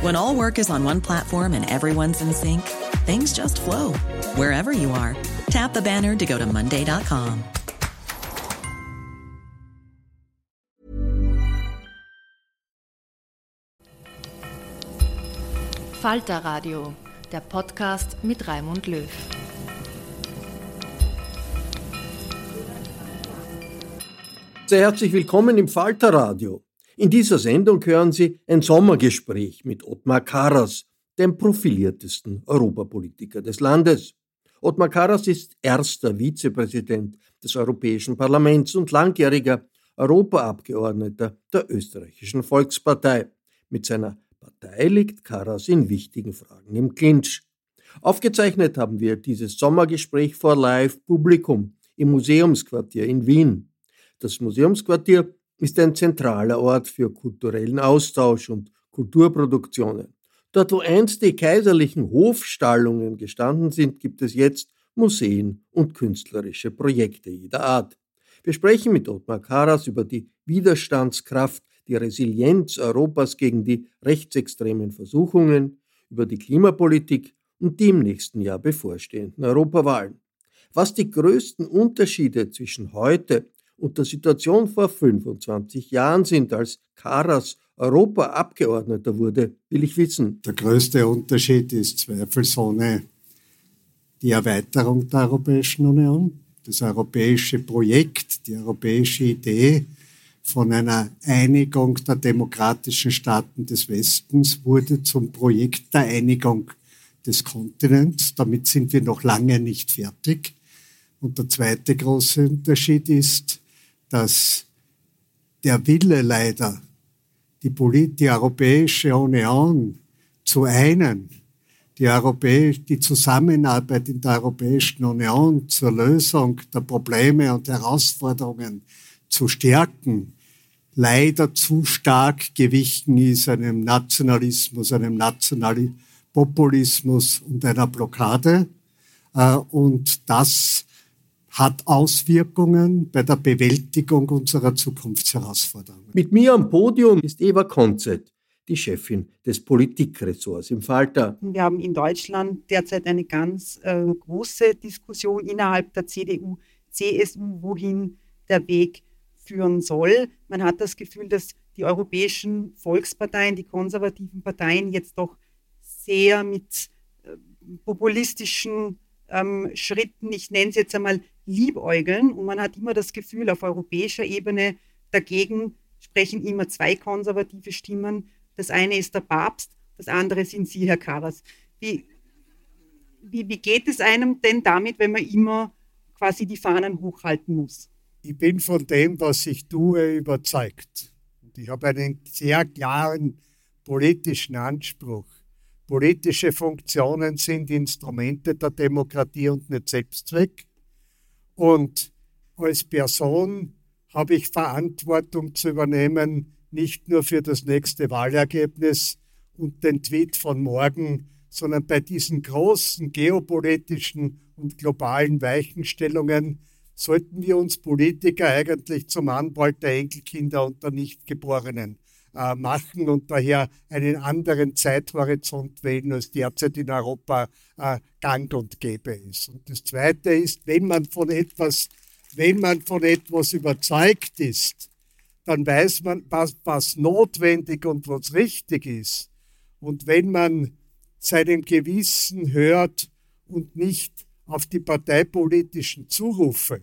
When all work is on one platform and everyone's in sync, things just flow wherever you are. Tap the banner to go to Monday.com. Falter Radio, der Podcast mit Raimund Löw. Sehr herzlich willkommen im Falter Radio. In dieser Sendung hören Sie ein Sommergespräch mit Ottmar Karas, dem profiliertesten Europapolitiker des Landes. Ottmar Karas ist erster Vizepräsident des Europäischen Parlaments und langjähriger Europaabgeordneter der österreichischen Volkspartei. Mit seiner Partei liegt Karas in wichtigen Fragen im Clinch. Aufgezeichnet haben wir dieses Sommergespräch vor Live-Publikum im Museumsquartier in Wien. Das Museumsquartier ist ein zentraler Ort für kulturellen Austausch und Kulturproduktionen. Dort, wo einst die kaiserlichen Hofstallungen gestanden sind, gibt es jetzt Museen und künstlerische Projekte jeder Art. Wir sprechen mit Ottmar Karas über die Widerstandskraft, die Resilienz Europas gegen die rechtsextremen Versuchungen, über die Klimapolitik und die im nächsten Jahr bevorstehenden Europawahlen. Was die größten Unterschiede zwischen heute und der Situation vor 25 Jahren sind, als Karas Europaabgeordneter wurde, will ich wissen. Der größte Unterschied ist zweifelsohne die Erweiterung der Europäischen Union, das europäische Projekt, die europäische Idee von einer Einigung der demokratischen Staaten des Westens wurde zum Projekt der Einigung des Kontinents. Damit sind wir noch lange nicht fertig. Und der zweite große Unterschied ist, dass der Wille leider, die, Polit die Europäische Union zu einen, die, Europäisch die Zusammenarbeit in der Europäischen Union zur Lösung der Probleme und Herausforderungen zu stärken, leider zu stark gewichen ist einem Nationalismus, einem Nationalpopulismus und einer Blockade. Äh, und das hat Auswirkungen bei der Bewältigung unserer Zukunftsherausforderungen. Mit mir am Podium ist Eva Konzett, die Chefin des Politikressorts im Falter. Wir haben in Deutschland derzeit eine ganz äh, große Diskussion innerhalb der CDU, CSU, wohin der Weg führen soll. Man hat das Gefühl, dass die europäischen Volksparteien, die konservativen Parteien jetzt doch sehr mit äh, populistischen ähm, Schritten, ich nenne es jetzt einmal liebäugeln und man hat immer das Gefühl, auf europäischer Ebene dagegen sprechen immer zwei konservative Stimmen. Das eine ist der Papst, das andere sind Sie, Herr Karas. Wie, wie, wie geht es einem denn damit, wenn man immer quasi die Fahnen hochhalten muss? Ich bin von dem, was ich tue, überzeugt. Und ich habe einen sehr klaren politischen Anspruch. Politische Funktionen sind Instrumente der Demokratie und nicht Selbstzweck. Und als Person habe ich Verantwortung zu übernehmen, nicht nur für das nächste Wahlergebnis und den Tweet von morgen, sondern bei diesen großen geopolitischen und globalen Weichenstellungen sollten wir uns Politiker eigentlich zum Anwalt der Enkelkinder und der Nichtgeborenen äh, machen und daher einen anderen Zeithorizont wählen, als derzeit in Europa äh, gang und gäbe ist. Und das Zweite ist, wenn man von etwas, wenn man von etwas überzeugt ist, dann weiß man, was, was notwendig und was richtig ist. Und wenn man seinem Gewissen hört und nicht auf die parteipolitischen Zurufe,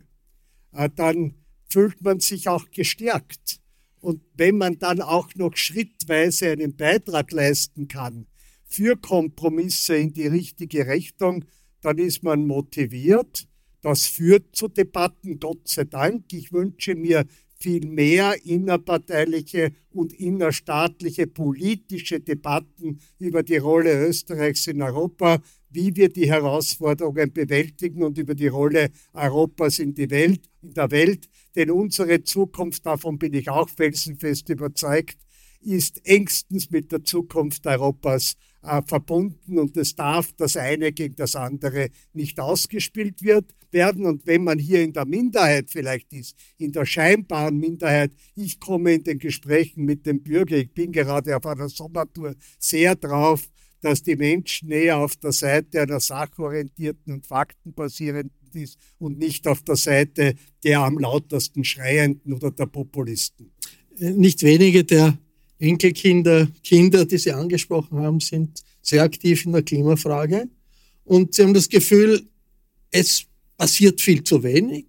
äh, dann fühlt man sich auch gestärkt. Und wenn man dann auch noch schrittweise einen Beitrag leisten kann für Kompromisse in die richtige Richtung, dann ist man motiviert. Das führt zu Debatten, Gott sei Dank. Ich wünsche mir viel mehr innerparteiliche und innerstaatliche politische Debatten über die Rolle Österreichs in Europa, wie wir die Herausforderungen bewältigen und über die Rolle Europas in, die Welt, in der Welt. Denn unsere Zukunft, davon bin ich auch felsenfest überzeugt, ist engstens mit der Zukunft Europas äh, verbunden und es darf das eine gegen das andere nicht ausgespielt wird, werden. Und wenn man hier in der Minderheit vielleicht ist, in der scheinbaren Minderheit, ich komme in den Gesprächen mit dem Bürger, ich bin gerade auf einer Sommertour sehr drauf, dass die Menschen näher auf der Seite einer sachorientierten und faktenbasierenden ist und nicht auf der Seite der am lautesten Schreienden oder der Populisten. Nicht wenige der Enkelkinder, Kinder, die Sie angesprochen haben, sind sehr aktiv in der Klimafrage. Und sie haben das Gefühl, es passiert viel zu wenig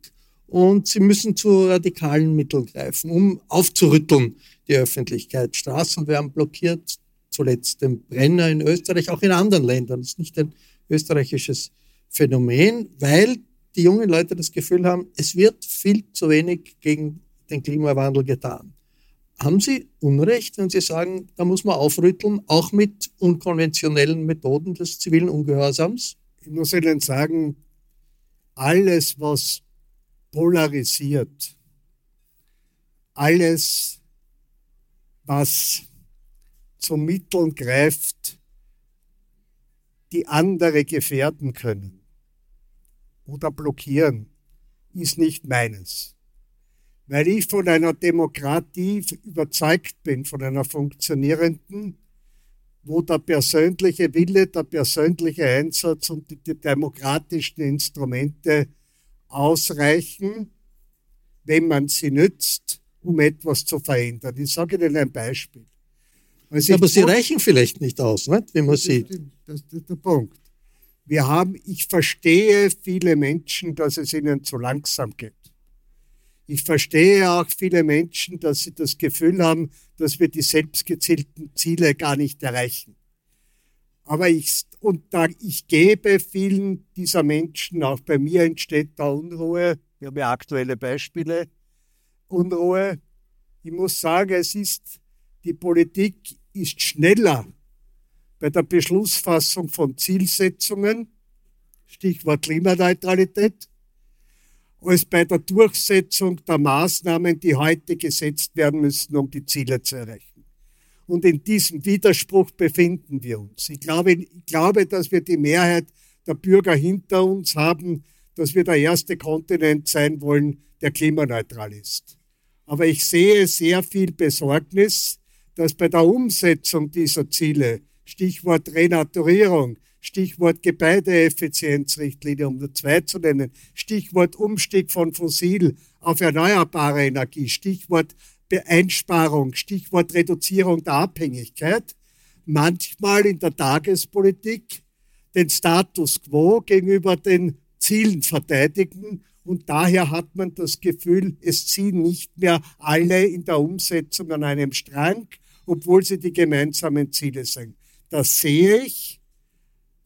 und sie müssen zu radikalen Mitteln greifen, um aufzurütteln die Öffentlichkeit. Straßen werden blockiert, zuletzt den Brenner in Österreich, auch in anderen Ländern. Das ist nicht ein österreichisches Phänomen, weil die jungen Leute das Gefühl haben, es wird viel zu wenig gegen den Klimawandel getan. Haben Sie Unrecht, wenn Sie sagen, da muss man aufrütteln, auch mit unkonventionellen Methoden des zivilen Ungehorsams? Ich muss Ihnen sagen, alles, was polarisiert, alles, was zu Mitteln greift, die andere gefährden können oder blockieren, ist nicht meines weil ich von einer Demokratie überzeugt bin, von einer funktionierenden, wo der persönliche Wille, der persönliche Einsatz und die demokratischen Instrumente ausreichen, wenn man sie nützt, um etwas zu verändern. Ich sage Ihnen ein Beispiel. Ja, aber sie reichen vielleicht nicht aus, nicht? wie man das sieht. Ist, das ist der Punkt. Wir haben, ich verstehe viele Menschen, dass es ihnen zu langsam geht. Ich verstehe auch viele Menschen, dass sie das Gefühl haben, dass wir die selbstgezielten Ziele gar nicht erreichen. Aber ich, und da, ich gebe vielen dieser Menschen, auch bei mir entsteht da Unruhe, wir haben ja aktuelle Beispiele, Unruhe. Ich muss sagen, es ist, die Politik ist schneller bei der Beschlussfassung von Zielsetzungen, Stichwort Klimaneutralität, als bei der Durchsetzung der Maßnahmen, die heute gesetzt werden müssen, um die Ziele zu erreichen. Und in diesem Widerspruch befinden wir uns. Ich glaube, ich glaube, dass wir die Mehrheit der Bürger hinter uns haben, dass wir der erste Kontinent sein wollen, der klimaneutral ist. Aber ich sehe sehr viel Besorgnis, dass bei der Umsetzung dieser Ziele, Stichwort Renaturierung, Stichwort Gebäudeeffizienzrichtlinie, um nur zwei zu nennen, Stichwort Umstieg von fossil auf erneuerbare Energie, Stichwort Einsparung, Stichwort Reduzierung der Abhängigkeit, manchmal in der Tagespolitik den Status quo gegenüber den Zielen verteidigen und daher hat man das Gefühl, es ziehen nicht mehr alle in der Umsetzung an einem Strang, obwohl sie die gemeinsamen Ziele sind. Das sehe ich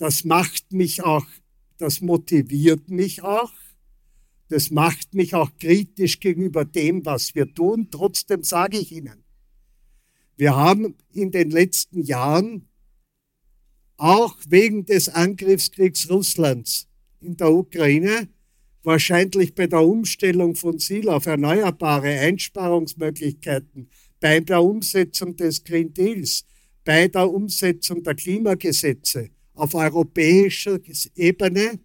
das macht mich auch, das motiviert mich auch, das macht mich auch kritisch gegenüber dem, was wir tun. Trotzdem sage ich Ihnen, wir haben in den letzten Jahren auch wegen des Angriffskriegs Russlands in der Ukraine wahrscheinlich bei der Umstellung von Ziel auf erneuerbare Einsparungsmöglichkeiten, bei der Umsetzung des Green Deals, bei der Umsetzung der Klimagesetze auf europäischer Ebene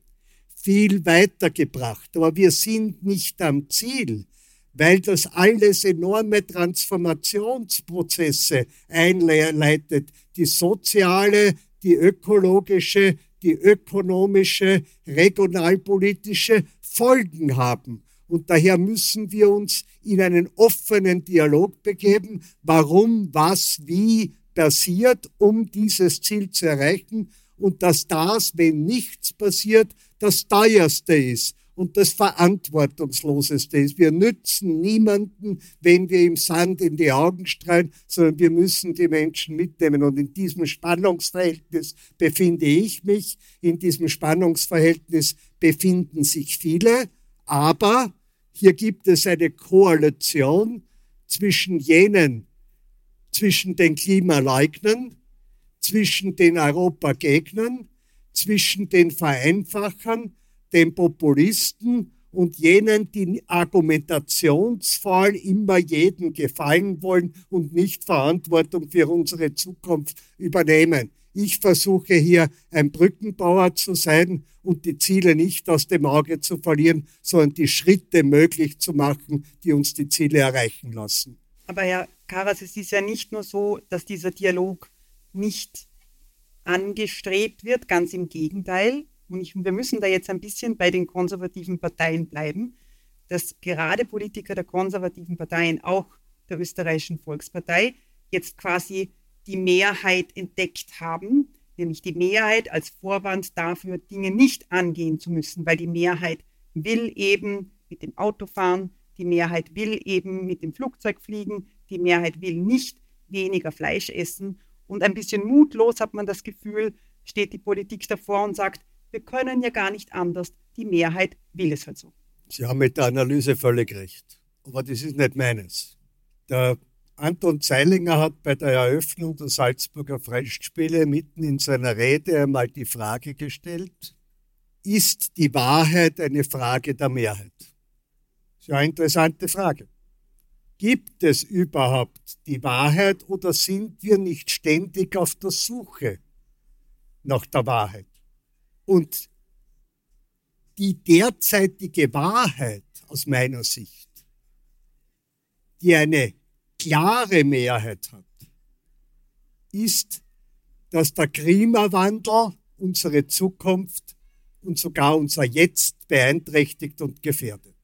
viel weitergebracht. Aber wir sind nicht am Ziel, weil das alles enorme Transformationsprozesse einleitet, die soziale, die ökologische, die ökonomische, regionalpolitische Folgen haben. Und daher müssen wir uns in einen offenen Dialog begeben, warum, was, wie passiert, um dieses Ziel zu erreichen und dass das, wenn nichts passiert, das teuerste ist und das Verantwortungsloseste ist. Wir nützen niemanden, wenn wir im Sand in die Augen strahlen, sondern wir müssen die Menschen mitnehmen. Und in diesem Spannungsverhältnis befinde ich mich, in diesem Spannungsverhältnis befinden sich viele, aber hier gibt es eine Koalition zwischen jenen, zwischen den Klimaleugnern, zwischen den Europagegnern, zwischen den Vereinfachern, den Populisten und jenen, die argumentationsvoll immer jedem gefallen wollen und nicht Verantwortung für unsere Zukunft übernehmen. Ich versuche hier ein Brückenbauer zu sein und die Ziele nicht aus dem Auge zu verlieren, sondern die Schritte möglich zu machen, die uns die Ziele erreichen lassen. Aber Herr Karas, es ist ja nicht nur so, dass dieser Dialog nicht angestrebt wird, ganz im Gegenteil. Und ich, wir müssen da jetzt ein bisschen bei den konservativen Parteien bleiben, dass gerade Politiker der konservativen Parteien, auch der österreichischen Volkspartei, jetzt quasi die Mehrheit entdeckt haben, nämlich die Mehrheit als Vorwand dafür, Dinge nicht angehen zu müssen, weil die Mehrheit will eben mit dem Auto fahren, die Mehrheit will eben mit dem Flugzeug fliegen, die Mehrheit will nicht weniger Fleisch essen. Und ein bisschen mutlos hat man das Gefühl, steht die Politik davor und sagt, wir können ja gar nicht anders. Die Mehrheit will es halt so. Sie haben mit der Analyse völlig recht. Aber das ist nicht meines. Der Anton Zeilinger hat bei der Eröffnung der Salzburger Festspiele mitten in seiner Rede einmal die Frage gestellt, ist die Wahrheit eine Frage der Mehrheit? Das ist ja eine interessante Frage. Gibt es überhaupt die Wahrheit oder sind wir nicht ständig auf der Suche nach der Wahrheit? Und die derzeitige Wahrheit aus meiner Sicht, die eine klare Mehrheit hat, ist, dass der Klimawandel unsere Zukunft und sogar unser Jetzt beeinträchtigt und gefährdet.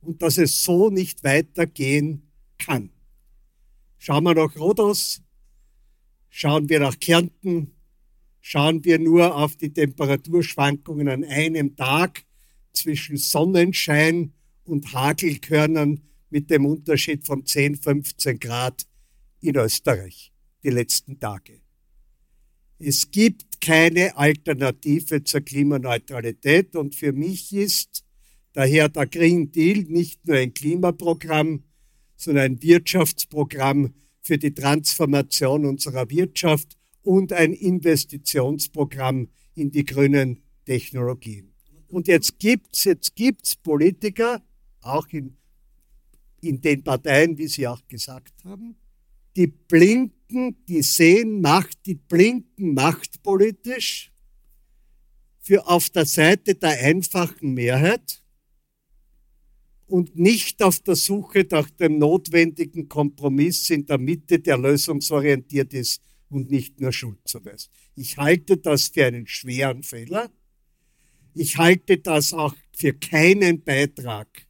Und dass es so nicht weitergehen kann. Schauen wir nach Rhodos, schauen wir nach Kärnten, Schauen wir nur auf die Temperaturschwankungen an einem Tag zwischen Sonnenschein und Hagelkörnern mit dem Unterschied von 10, 15 Grad in Österreich die letzten Tage. Es gibt keine Alternative zur Klimaneutralität und für mich ist daher der Green Deal nicht nur ein Klimaprogramm, sondern ein Wirtschaftsprogramm für die Transformation unserer Wirtschaft und ein Investitionsprogramm in die grünen Technologien. Und jetzt gibt's jetzt gibt's Politiker, auch in, in den Parteien, wie Sie auch gesagt haben, die blinken, die sehen Macht, die blinken machtpolitisch für auf der Seite der einfachen Mehrheit und nicht auf der Suche nach dem notwendigen Kompromiss in der Mitte, der lösungsorientiert ist und nicht nur Schuldzuweis. Ich halte das für einen schweren Fehler. Ich halte das auch für keinen Beitrag,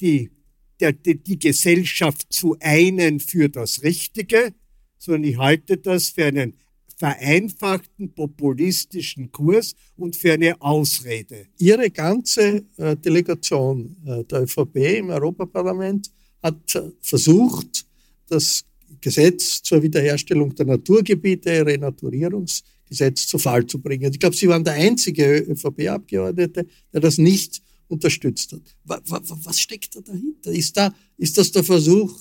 die, der, die, Gesellschaft zu einen für das Richtige, sondern ich halte das für einen vereinfachten populistischen Kurs und für eine Ausrede. Ihre ganze äh, Delegation äh, der ÖVP im Europaparlament hat versucht, das Gesetz zur Wiederherstellung der Naturgebiete, Renaturierungsgesetz zu Fall zu bringen. Ich glaube, Sie waren der einzige ÖVP-Abgeordnete, der das nicht unterstützt hat. Was steckt da dahinter? Ist, da, ist das der Versuch,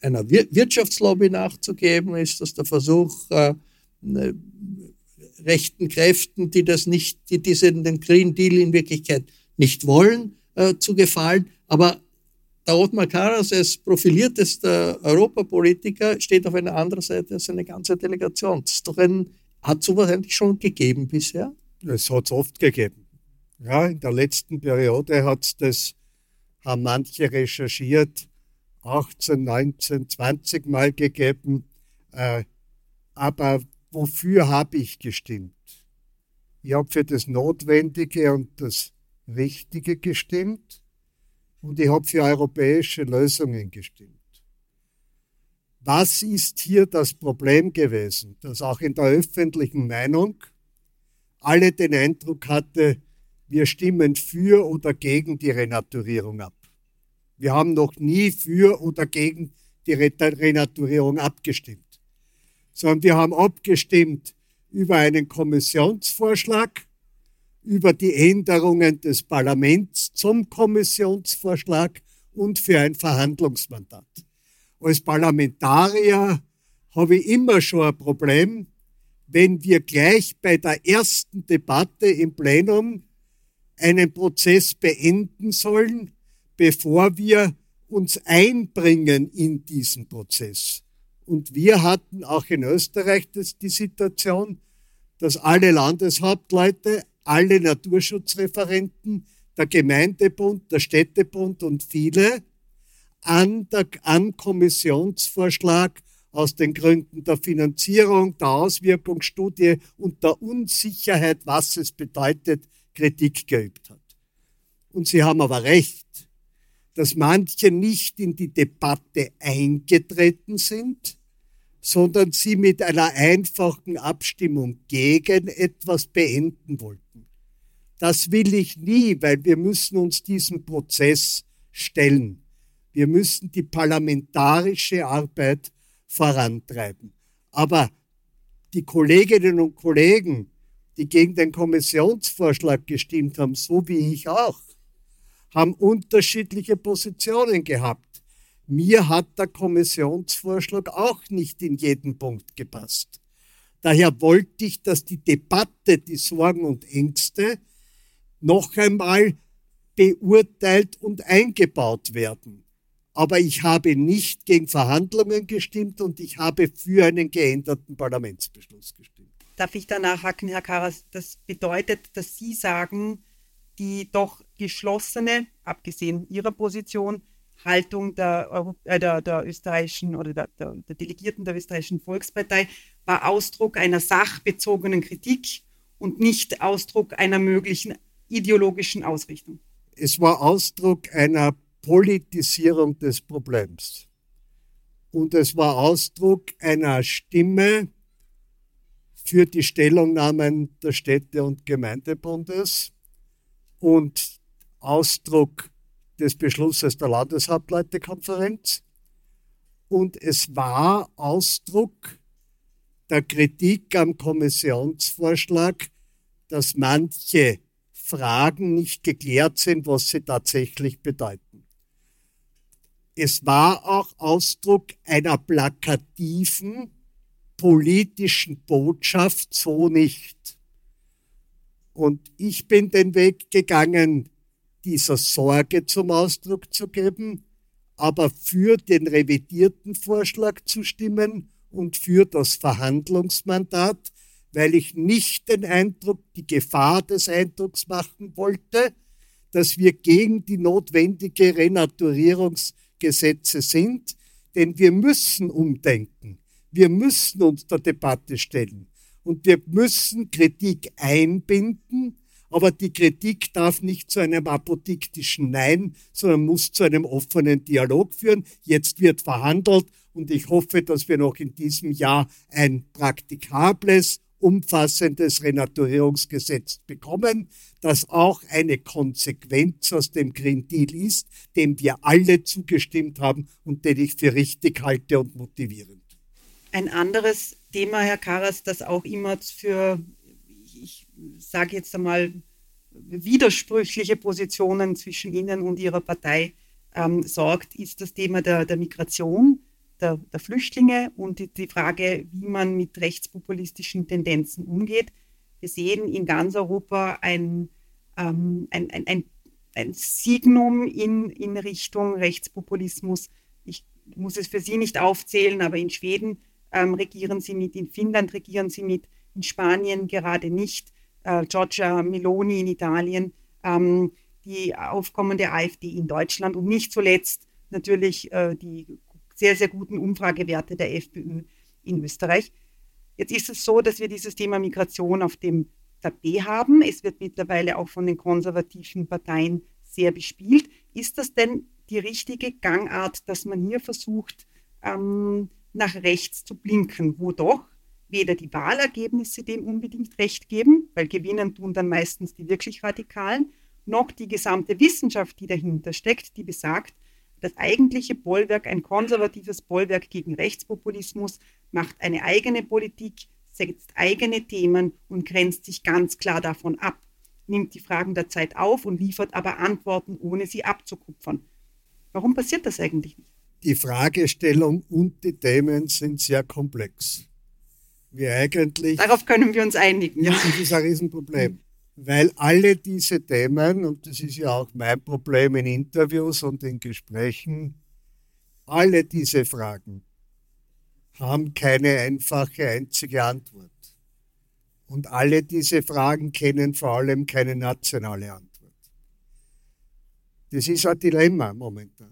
einer Wirtschaftslobby nachzugeben? Ist das der Versuch, äh, rechten Kräften, die das nicht, die diesen den Green Deal in Wirklichkeit nicht wollen, äh, zu gefallen. Aber der Ottmar Karas als profiliertester Europapolitiker steht auf einer anderen Seite als eine ganze Delegation. Ein, hat sowas eigentlich schon gegeben bisher? Es hat es oft gegeben. Ja, in der letzten Periode hat das, haben manche recherchiert, 18, 19, 20 Mal gegeben. Äh, aber wofür habe ich gestimmt? Ich habe für das Notwendige und das Richtige gestimmt und ich habe für europäische Lösungen gestimmt. Was ist hier das Problem gewesen, dass auch in der öffentlichen Meinung alle den Eindruck hatte, wir stimmen für oder gegen die Renaturierung ab. Wir haben noch nie für oder gegen die Renaturierung abgestimmt, sondern wir haben abgestimmt über einen Kommissionsvorschlag, über die Änderungen des Parlaments zum Kommissionsvorschlag und für ein Verhandlungsmandat. Als Parlamentarier habe ich immer schon ein Problem, wenn wir gleich bei der ersten Debatte im Plenum einen Prozess beenden sollen, bevor wir uns einbringen in diesen Prozess. Und wir hatten auch in Österreich das, die Situation, dass alle Landeshauptleute, alle Naturschutzreferenten, der Gemeindebund, der Städtebund und viele an der an Kommissionsvorschlag aus den Gründen der Finanzierung, der Auswirkungsstudie und der Unsicherheit, was es bedeutet, Kritik geübt hat. Und Sie haben aber recht, dass manche nicht in die Debatte eingetreten sind, sondern sie mit einer einfachen Abstimmung gegen etwas beenden wollten. Das will ich nie, weil wir müssen uns diesem Prozess stellen. Wir müssen die parlamentarische Arbeit vorantreiben. Aber die Kolleginnen und Kollegen, die gegen den Kommissionsvorschlag gestimmt haben, so wie ich auch, haben unterschiedliche Positionen gehabt. Mir hat der Kommissionsvorschlag auch nicht in jeden Punkt gepasst. Daher wollte ich, dass die Debatte, die Sorgen und Ängste noch einmal beurteilt und eingebaut werden. Aber ich habe nicht gegen Verhandlungen gestimmt und ich habe für einen geänderten Parlamentsbeschluss gestimmt. Darf ich da nachhaken, Herr Karas? Das bedeutet, dass Sie sagen, die doch geschlossene, abgesehen Ihrer Position, Haltung der, Euro, äh, der, der österreichischen oder der, der, der Delegierten der österreichischen Volkspartei war Ausdruck einer sachbezogenen Kritik und nicht Ausdruck einer möglichen ideologischen Ausrichtung. Es war Ausdruck einer Politisierung des Problems. Und es war Ausdruck einer Stimme für die Stellungnahmen der Städte- und Gemeindebundes und Ausdruck des Beschlusses der Landeshauptleutekonferenz. Und es war Ausdruck der Kritik am Kommissionsvorschlag, dass manche Fragen nicht geklärt sind, was sie tatsächlich bedeuten. Es war auch Ausdruck einer plakativen politischen Botschaft, so nicht. Und ich bin den Weg gegangen, dieser Sorge zum Ausdruck zu geben, aber für den revidierten Vorschlag zu stimmen und für das Verhandlungsmandat, weil ich nicht den Eindruck, die Gefahr des Eindrucks machen wollte, dass wir gegen die notwendige Renaturierungsgesetze sind, denn wir müssen umdenken. Wir müssen uns der Debatte stellen und wir müssen Kritik einbinden, aber die Kritik darf nicht zu einem apodiktischen Nein, sondern muss zu einem offenen Dialog führen. Jetzt wird verhandelt und ich hoffe, dass wir noch in diesem Jahr ein praktikables, umfassendes Renaturierungsgesetz bekommen, das auch eine Konsequenz aus dem Green Deal ist, dem wir alle zugestimmt haben und den ich für richtig halte und motivierend. Ein anderes Thema, Herr Karas, das auch immer für, ich sage jetzt einmal, widersprüchliche Positionen zwischen Ihnen und Ihrer Partei ähm, sorgt, ist das Thema der, der Migration, der, der, Flüchtlinge und die, die Frage, wie man mit rechtspopulistischen Tendenzen umgeht. Wir sehen in ganz Europa ein, ähm, ein, ein, ein ein Signum in, in Richtung Rechtspopulismus. Ich muss es für Sie nicht aufzählen, aber in Schweden ähm, regieren Sie mit, in Finnland regieren Sie mit, in Spanien gerade nicht, äh, Giorgia Meloni in Italien, ähm, die aufkommende AfD in Deutschland und nicht zuletzt natürlich äh, die sehr, sehr guten Umfragewerte der FPÖ in Österreich. Jetzt ist es so, dass wir dieses Thema Migration auf dem Tapet haben. Es wird mittlerweile auch von den konservativen Parteien sehr bespielt. Ist das denn die richtige Gangart, dass man hier versucht, ähm, nach rechts zu blinken, wo doch weder die Wahlergebnisse dem unbedingt recht geben, weil gewinnen tun dann meistens die wirklich Radikalen, noch die gesamte Wissenschaft, die dahinter steckt, die besagt, das eigentliche Bollwerk, ein konservatives Bollwerk gegen Rechtspopulismus, macht eine eigene Politik, setzt eigene Themen und grenzt sich ganz klar davon ab, nimmt die Fragen der Zeit auf und liefert aber Antworten, ohne sie abzukupfern. Warum passiert das eigentlich nicht? Die Fragestellung und die Themen sind sehr komplex. Wir eigentlich. Darauf können wir uns einigen. Ja. Das ist ein Riesenproblem. Weil alle diese Themen, und das ist ja auch mein Problem in Interviews und in Gesprächen, alle diese Fragen haben keine einfache einzige Antwort. Und alle diese Fragen kennen vor allem keine nationale Antwort. Das ist ein Dilemma momentan.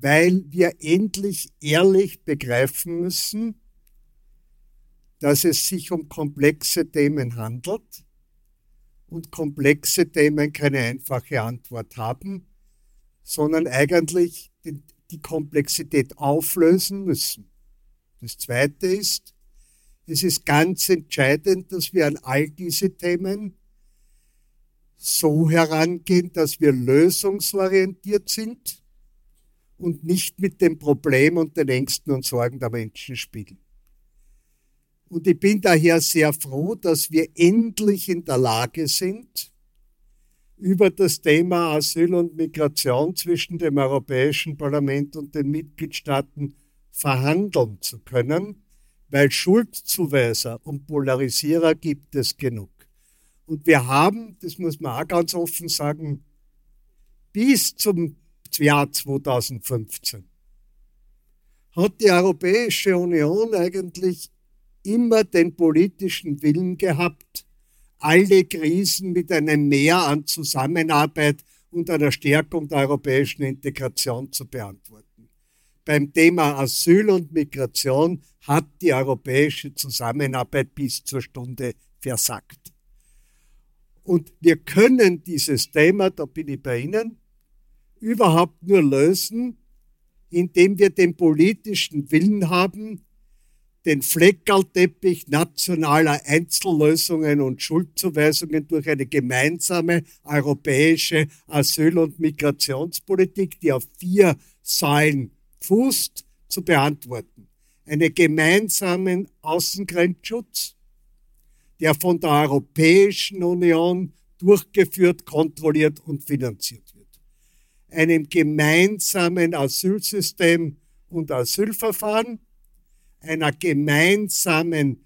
Weil wir endlich ehrlich begreifen müssen, dass es sich um komplexe Themen handelt und komplexe Themen keine einfache Antwort haben, sondern eigentlich die, Komplexität auflösen müssen. Das Zweite ist, es ist ganz entscheidend, dass wir an all diese Themen so herangehen, dass wir lösungsorientiert sind und nicht mit dem Problem und den Ängsten und Sorgen der Menschen spielen. Und ich bin daher sehr froh, dass wir endlich in der Lage sind, über das Thema Asyl und Migration zwischen dem Europäischen Parlament und den Mitgliedstaaten verhandeln zu können, weil Schuldzuweiser und Polarisierer gibt es genug. Und wir haben, das muss man auch ganz offen sagen, bis zum Jahr 2015 hat die Europäische Union eigentlich immer den politischen Willen gehabt, alle Krisen mit einem Mehr an Zusammenarbeit und einer Stärkung der europäischen Integration zu beantworten. Beim Thema Asyl und Migration hat die europäische Zusammenarbeit bis zur Stunde versagt. Und wir können dieses Thema, da bin ich bei Ihnen, überhaupt nur lösen, indem wir den politischen Willen haben, den Fleckerlteppich nationaler Einzellösungen und Schuldzuweisungen durch eine gemeinsame europäische Asyl- und Migrationspolitik, die auf vier Säulen fußt, zu beantworten. Einen gemeinsamen Außengrenzschutz, der von der Europäischen Union durchgeführt, kontrolliert und finanziert. Einem gemeinsamen Asylsystem und Asylverfahren, einer gemeinsamen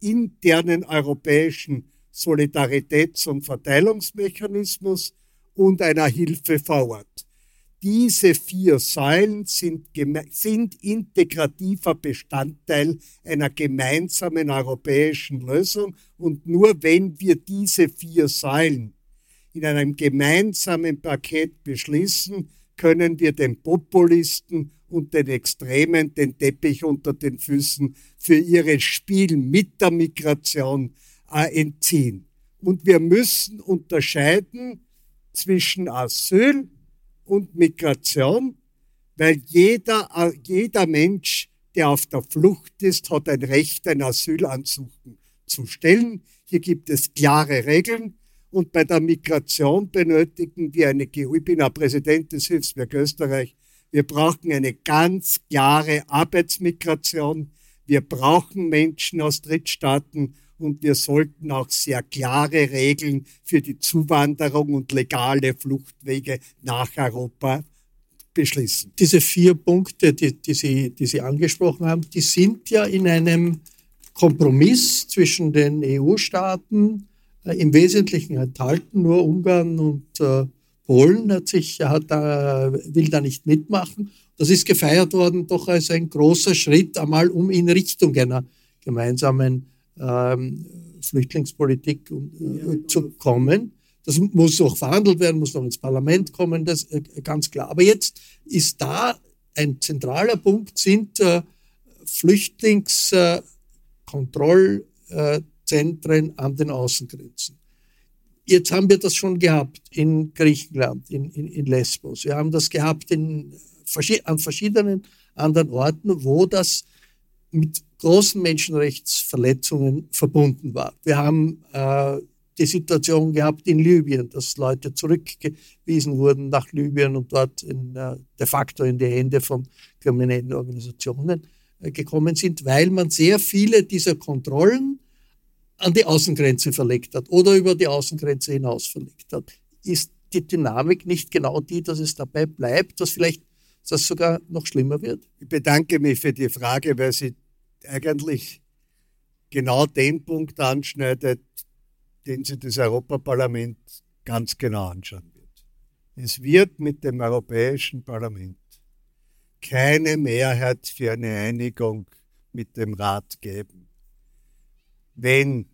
internen europäischen Solidaritäts- und Verteilungsmechanismus und einer Hilfe vor Ort. Diese vier Säulen sind, sind, integrativer Bestandteil einer gemeinsamen europäischen Lösung und nur wenn wir diese vier Säulen in einem gemeinsamen Paket beschließen, können wir den Populisten und den Extremen den Teppich unter den Füßen für ihre Spiel mit der Migration äh, entziehen. Und wir müssen unterscheiden zwischen Asyl und Migration, weil jeder, äh, jeder Mensch, der auf der Flucht ist, hat ein Recht, ein Asylansuchen zu stellen. Hier gibt es klare Regeln. Und bei der Migration benötigen wir eine, ich bin auch Präsident des Hilfswerk Österreich, wir brauchen eine ganz klare Arbeitsmigration. Wir brauchen Menschen aus Drittstaaten und wir sollten auch sehr klare Regeln für die Zuwanderung und legale Fluchtwege nach Europa beschließen. Diese vier Punkte, die, die, Sie, die Sie angesprochen haben, die sind ja in einem Kompromiss zwischen den EU-Staaten im Wesentlichen enthalten. Nur Ungarn und äh, Polen hat sich, hat, äh, will da nicht mitmachen. Das ist gefeiert worden doch als ein großer Schritt, einmal um in Richtung einer gemeinsamen ähm, Flüchtlingspolitik äh, zu kommen. Das muss auch verhandelt werden, muss noch ins Parlament kommen, das äh, ganz klar. Aber jetzt ist da ein zentraler Punkt, sind äh, Flüchtlingskontrollzentren an den Außengrenzen. Jetzt haben wir das schon gehabt in Griechenland, in, in, in Lesbos. Wir haben das gehabt in, an verschiedenen anderen Orten, wo das mit großen Menschenrechtsverletzungen verbunden war. Wir haben äh, die Situation gehabt in Libyen, dass Leute zurückgewiesen wurden nach Libyen und dort in, äh, de facto in die Hände von kriminellen Organisationen äh, gekommen sind, weil man sehr viele dieser Kontrollen an die Außengrenze verlegt hat oder über die Außengrenze hinaus verlegt hat, ist die Dynamik nicht genau die, dass es dabei bleibt, dass vielleicht das sogar noch schlimmer wird? Ich bedanke mich für die Frage, weil sie eigentlich genau den Punkt anschneidet, den sich das Europaparlament ganz genau anschauen wird. Es wird mit dem Europäischen Parlament keine Mehrheit für eine Einigung mit dem Rat geben wenn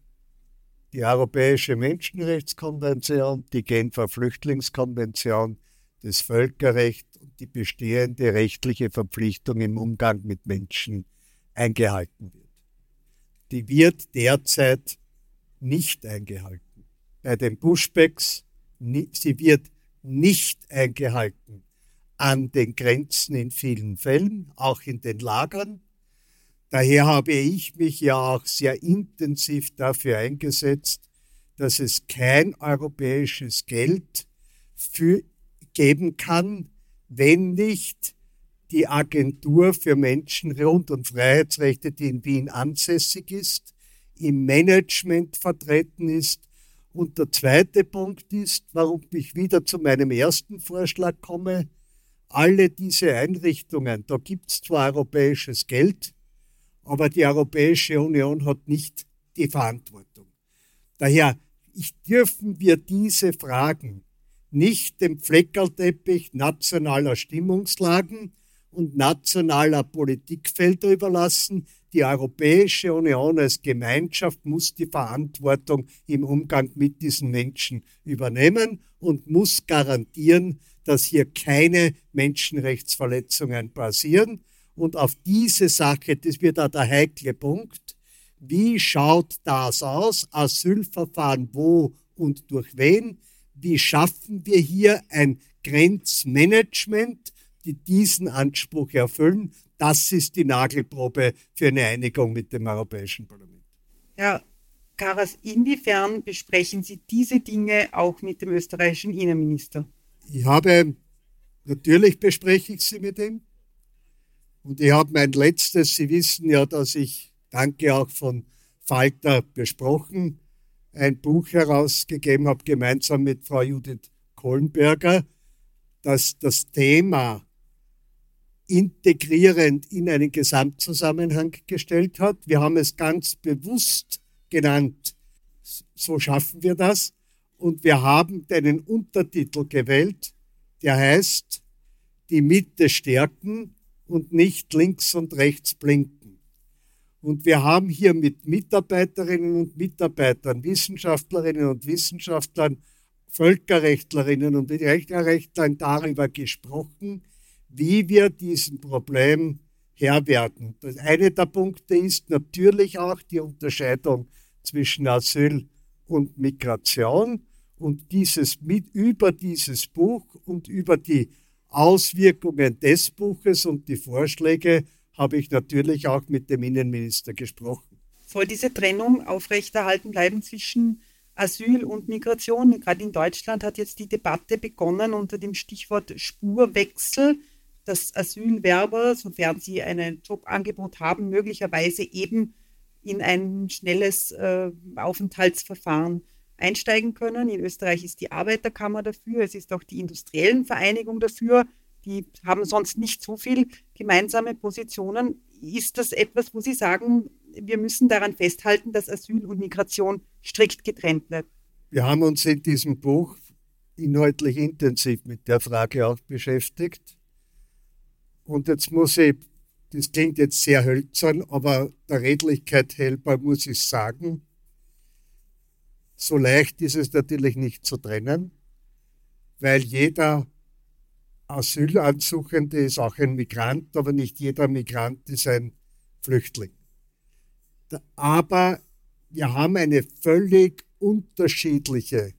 die Europäische Menschenrechtskonvention, die Genfer Flüchtlingskonvention, das Völkerrecht und die bestehende rechtliche Verpflichtung im Umgang mit Menschen eingehalten wird. Die wird derzeit nicht eingehalten. Bei den Pushbacks, sie wird nicht eingehalten an den Grenzen in vielen Fällen, auch in den Lagern. Daher habe ich mich ja auch sehr intensiv dafür eingesetzt, dass es kein europäisches Geld für, geben kann, wenn nicht die Agentur für Menschen- und Freiheitsrechte, die in Wien ansässig ist, im Management vertreten ist. Und der zweite Punkt ist, warum ich wieder zu meinem ersten Vorschlag komme, alle diese Einrichtungen, da gibt es zwar europäisches Geld, aber die Europäische Union hat nicht die Verantwortung. Daher dürfen wir diese Fragen nicht dem Fleckerlteppich nationaler Stimmungslagen und nationaler Politikfelder überlassen. Die Europäische Union als Gemeinschaft muss die Verantwortung im Umgang mit diesen Menschen übernehmen und muss garantieren, dass hier keine Menschenrechtsverletzungen passieren. Und auf diese Sache, das wird auch der heikle Punkt, wie schaut das aus? Asylverfahren wo und durch wen? Wie schaffen wir hier ein Grenzmanagement, die diesen Anspruch erfüllen? Das ist die Nagelprobe für eine Einigung mit dem Europäischen Parlament. Herr Karas, inwiefern besprechen Sie diese Dinge auch mit dem österreichischen Innenminister? Ich habe, natürlich bespreche ich sie mit ihm. Und ich habe mein letztes, Sie wissen ja, dass ich, danke auch von Falter besprochen, ein Buch herausgegeben habe, gemeinsam mit Frau Judith Kohlenberger, das das Thema integrierend in einen Gesamtzusammenhang gestellt hat. Wir haben es ganz bewusst genannt, so schaffen wir das. Und wir haben einen Untertitel gewählt, der heißt, die Mitte stärken, und nicht links und rechts blinken. Und wir haben hier mit Mitarbeiterinnen und Mitarbeitern, Wissenschaftlerinnen und Wissenschaftlern, Völkerrechtlerinnen und Rechtlern darüber gesprochen, wie wir diesem Problem Herr werden. Das eine der Punkte ist natürlich auch die Unterscheidung zwischen Asyl und Migration und dieses mit über dieses Buch und über die Auswirkungen des Buches und die Vorschläge habe ich natürlich auch mit dem Innenminister gesprochen. Soll diese Trennung aufrechterhalten bleiben zwischen Asyl und Migration? Gerade in Deutschland hat jetzt die Debatte begonnen unter dem Stichwort Spurwechsel, dass Asylwerber, sofern sie ein Jobangebot haben, möglicherweise eben in ein schnelles äh, Aufenthaltsverfahren einsteigen können. In Österreich ist die Arbeiterkammer dafür, es ist auch die Industriellen Vereinigung dafür. Die haben sonst nicht so viel gemeinsame Positionen. Ist das etwas, wo Sie sagen, wir müssen daran festhalten, dass Asyl und Migration strikt getrennt bleibt? Wir haben uns in diesem Buch inhaltlich intensiv mit der Frage auch beschäftigt. Und jetzt muss ich, das klingt jetzt sehr hölzern, aber der Redlichkeit halber muss ich sagen, so leicht ist es natürlich nicht zu trennen, weil jeder Asylansuchende ist auch ein Migrant, aber nicht jeder Migrant ist ein Flüchtling. Aber wir haben eine völlig unterschiedliche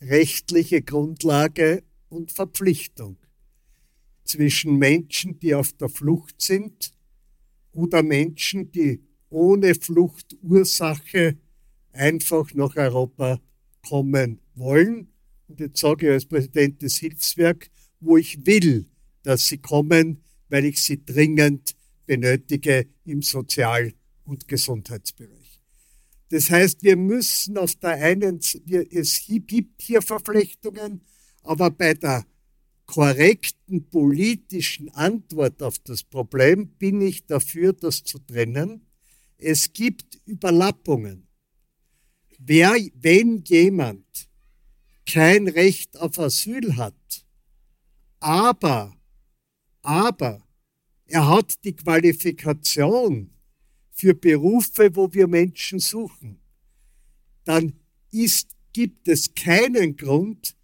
rechtliche Grundlage und Verpflichtung zwischen Menschen, die auf der Flucht sind oder Menschen, die ohne Fluchtursache einfach nach Europa kommen wollen. Und jetzt sage ich als Präsident des Hilfswerks, wo ich will, dass sie kommen, weil ich sie dringend benötige im Sozial- und Gesundheitsbereich. Das heißt, wir müssen auf der einen, es gibt hier Verflechtungen, aber bei der korrekten politischen Antwort auf das Problem bin ich dafür, das zu trennen. Es gibt Überlappungen. Wer, wenn jemand kein Recht auf Asyl hat, aber, aber er hat die Qualifikation für Berufe, wo wir Menschen suchen, dann ist, gibt es keinen Grund,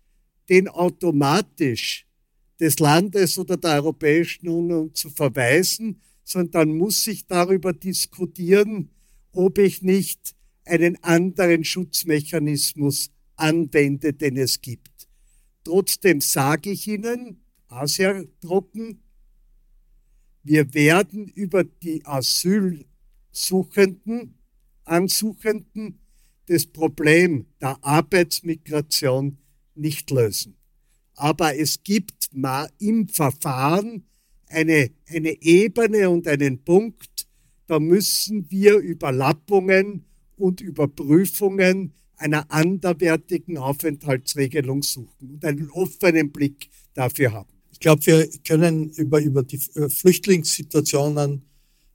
den automatisch des Landes oder der Europäischen Union zu verweisen, sondern dann muss ich darüber diskutieren, ob ich nicht einen anderen Schutzmechanismus anwende, den es gibt. Trotzdem sage ich Ihnen, sehr trocken, wir werden über die Asylsuchenden, Ansuchenden das Problem der Arbeitsmigration nicht lösen. Aber es gibt im Verfahren eine, eine Ebene und einen Punkt, da müssen wir Überlappungen und Überprüfungen einer anderwertigen Aufenthaltsregelung suchen und einen offenen Blick dafür haben. Ich glaube, wir können über, über die äh, Flüchtlingssituation an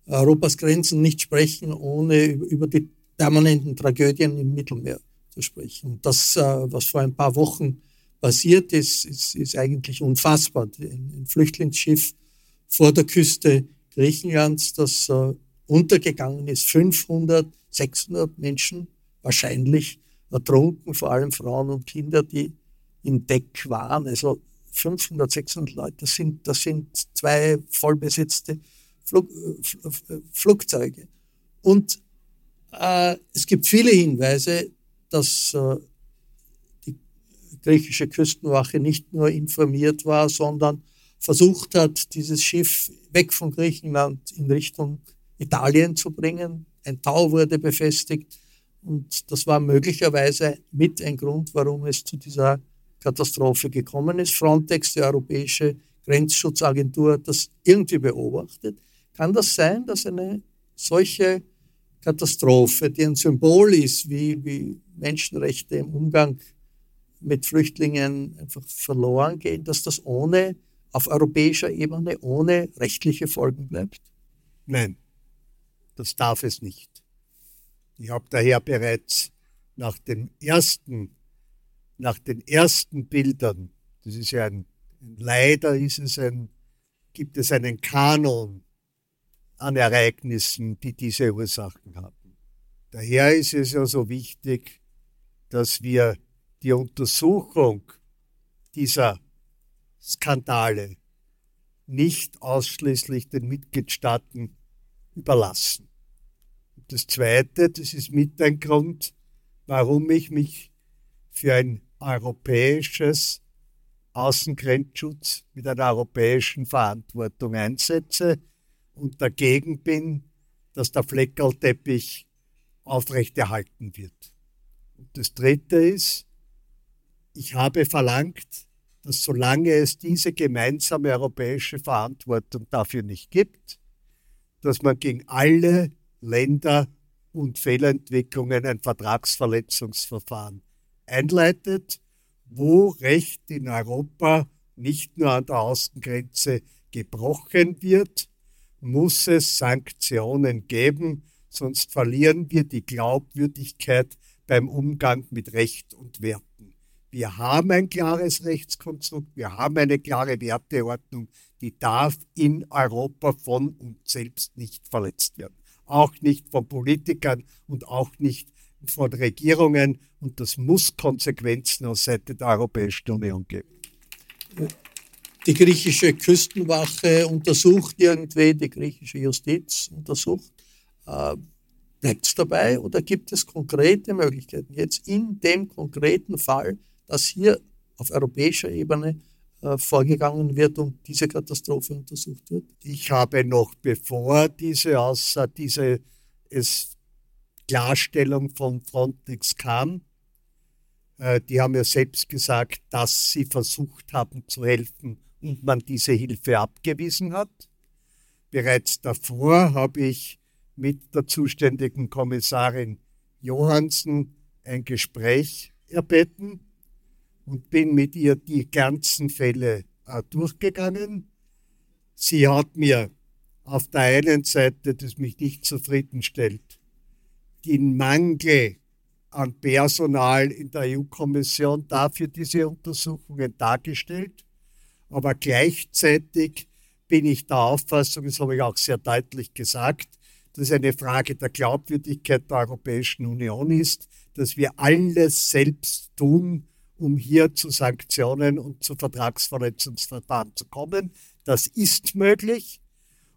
Europas Grenzen nicht sprechen, ohne über die permanenten Tragödien im Mittelmeer zu sprechen. Das, äh, was vor ein paar Wochen passiert ist, ist, ist eigentlich unfassbar. Ein Flüchtlingsschiff vor der Küste Griechenlands, das äh, untergegangen ist, 500, 600 Menschen wahrscheinlich ertrunken, vor allem Frauen und Kinder, die im Deck waren. Also 500, 600 Leute, das sind, das sind zwei vollbesetzte Flug, Flugzeuge. Und äh, es gibt viele Hinweise, dass äh, die griechische Küstenwache nicht nur informiert war, sondern versucht hat, dieses Schiff weg von Griechenland in Richtung Italien zu bringen. Ein Tau wurde befestigt und das war möglicherweise mit ein Grund, warum es zu dieser Katastrophe gekommen ist. Frontex, die europäische Grenzschutzagentur, hat das irgendwie beobachtet. Kann das sein, dass eine solche Katastrophe, die ein Symbol ist, wie, wie Menschenrechte im Umgang mit Flüchtlingen einfach verloren gehen, dass das ohne, auf europäischer Ebene, ohne rechtliche Folgen bleibt? Nein, das darf es nicht. Ich habe daher bereits nach den ersten, nach den ersten Bildern, das ist ja ein, leider ist es ein, gibt es einen Kanon an Ereignissen, die diese Ursachen haben. Daher ist es ja so wichtig, dass wir die Untersuchung dieser Skandale nicht ausschließlich den Mitgliedstaaten überlassen. Das Zweite, das ist mit ein Grund, warum ich mich für ein europäisches Außengrenzschutz mit einer europäischen Verantwortung einsetze und dagegen bin, dass der Fleckerlteppich aufrechterhalten wird. Und das Dritte ist, ich habe verlangt, dass solange es diese gemeinsame europäische Verantwortung dafür nicht gibt, dass man gegen alle Länder und Fehlentwicklungen ein Vertragsverletzungsverfahren einleitet, wo Recht in Europa nicht nur an der Außengrenze gebrochen wird, muss es Sanktionen geben, sonst verlieren wir die Glaubwürdigkeit beim Umgang mit Recht und Werten. Wir haben ein klares Rechtskonstrukt, wir haben eine klare Werteordnung, die darf in Europa von uns selbst nicht verletzt werden. Auch nicht von Politikern und auch nicht von Regierungen. Und das muss Konsequenzen aus Seite der Europäischen Union geben. Die griechische Küstenwache untersucht irgendwie, die griechische Justiz untersucht. Äh, Bleibt es dabei oder gibt es konkrete Möglichkeiten, jetzt in dem konkreten Fall, dass hier auf europäischer Ebene vorgegangen wird und diese Katastrophe untersucht wird? Ich habe noch bevor diese, außer diese es Klarstellung von Frontex kam, äh, die haben ja selbst gesagt, dass sie versucht haben zu helfen und man diese Hilfe abgewiesen hat. Bereits davor habe ich mit der zuständigen Kommissarin Johansen ein Gespräch erbeten und bin mit ihr die ganzen Fälle äh, durchgegangen. Sie hat mir auf der einen Seite, das mich nicht zufriedenstellt, den Mangel an Personal in der EU-Kommission dafür diese Untersuchungen dargestellt. Aber gleichzeitig bin ich der Auffassung, das habe ich auch sehr deutlich gesagt, dass es eine Frage der Glaubwürdigkeit der Europäischen Union ist, dass wir alles selbst tun, um hier zu Sanktionen und zu Vertragsverletzungsverfahren zu kommen. Das ist möglich.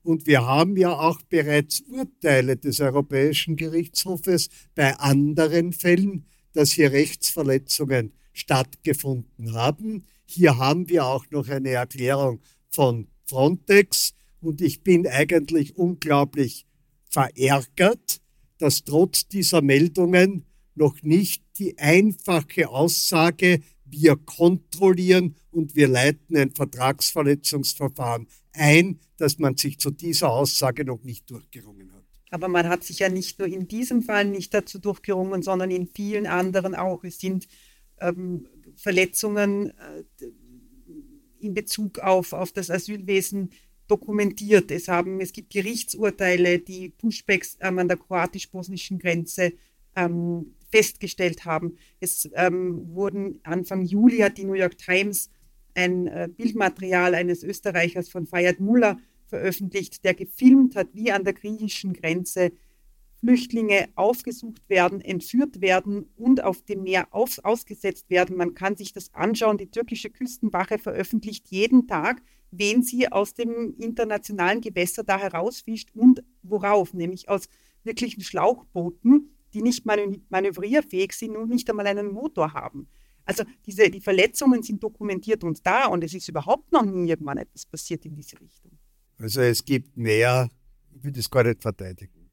Und wir haben ja auch bereits Urteile des Europäischen Gerichtshofes bei anderen Fällen, dass hier Rechtsverletzungen stattgefunden haben. Hier haben wir auch noch eine Erklärung von Frontex und ich bin eigentlich unglaublich verärgert, dass trotz dieser Meldungen noch nicht die einfache Aussage, wir kontrollieren und wir leiten ein Vertragsverletzungsverfahren ein, dass man sich zu dieser Aussage noch nicht durchgerungen hat. Aber man hat sich ja nicht nur in diesem Fall nicht dazu durchgerungen, sondern in vielen anderen auch. Es sind ähm, Verletzungen äh, in Bezug auf, auf das Asylwesen dokumentiert. Es, haben, es gibt Gerichtsurteile, die Pushbacks ähm, an der kroatisch-bosnischen Grenze ähm, festgestellt haben. Es ähm, wurden Anfang Juli hat die New York Times ein äh, Bildmaterial eines Österreichers von Fayad Mullah veröffentlicht, der gefilmt hat, wie an der griechischen Grenze Flüchtlinge aufgesucht werden, entführt werden und auf dem Meer auf, ausgesetzt werden. Man kann sich das anschauen. Die türkische Küstenwache veröffentlicht jeden Tag, wen sie aus dem internationalen Gewässer da herausfischt und worauf, nämlich aus wirklichen Schlauchbooten, die nicht manövrierfähig sind und nicht einmal einen Motor haben. Also diese, die Verletzungen sind dokumentiert und da und es ist überhaupt noch nie irgendwann etwas passiert in diese Richtung. Also es gibt mehr, ich will das gar nicht verteidigen.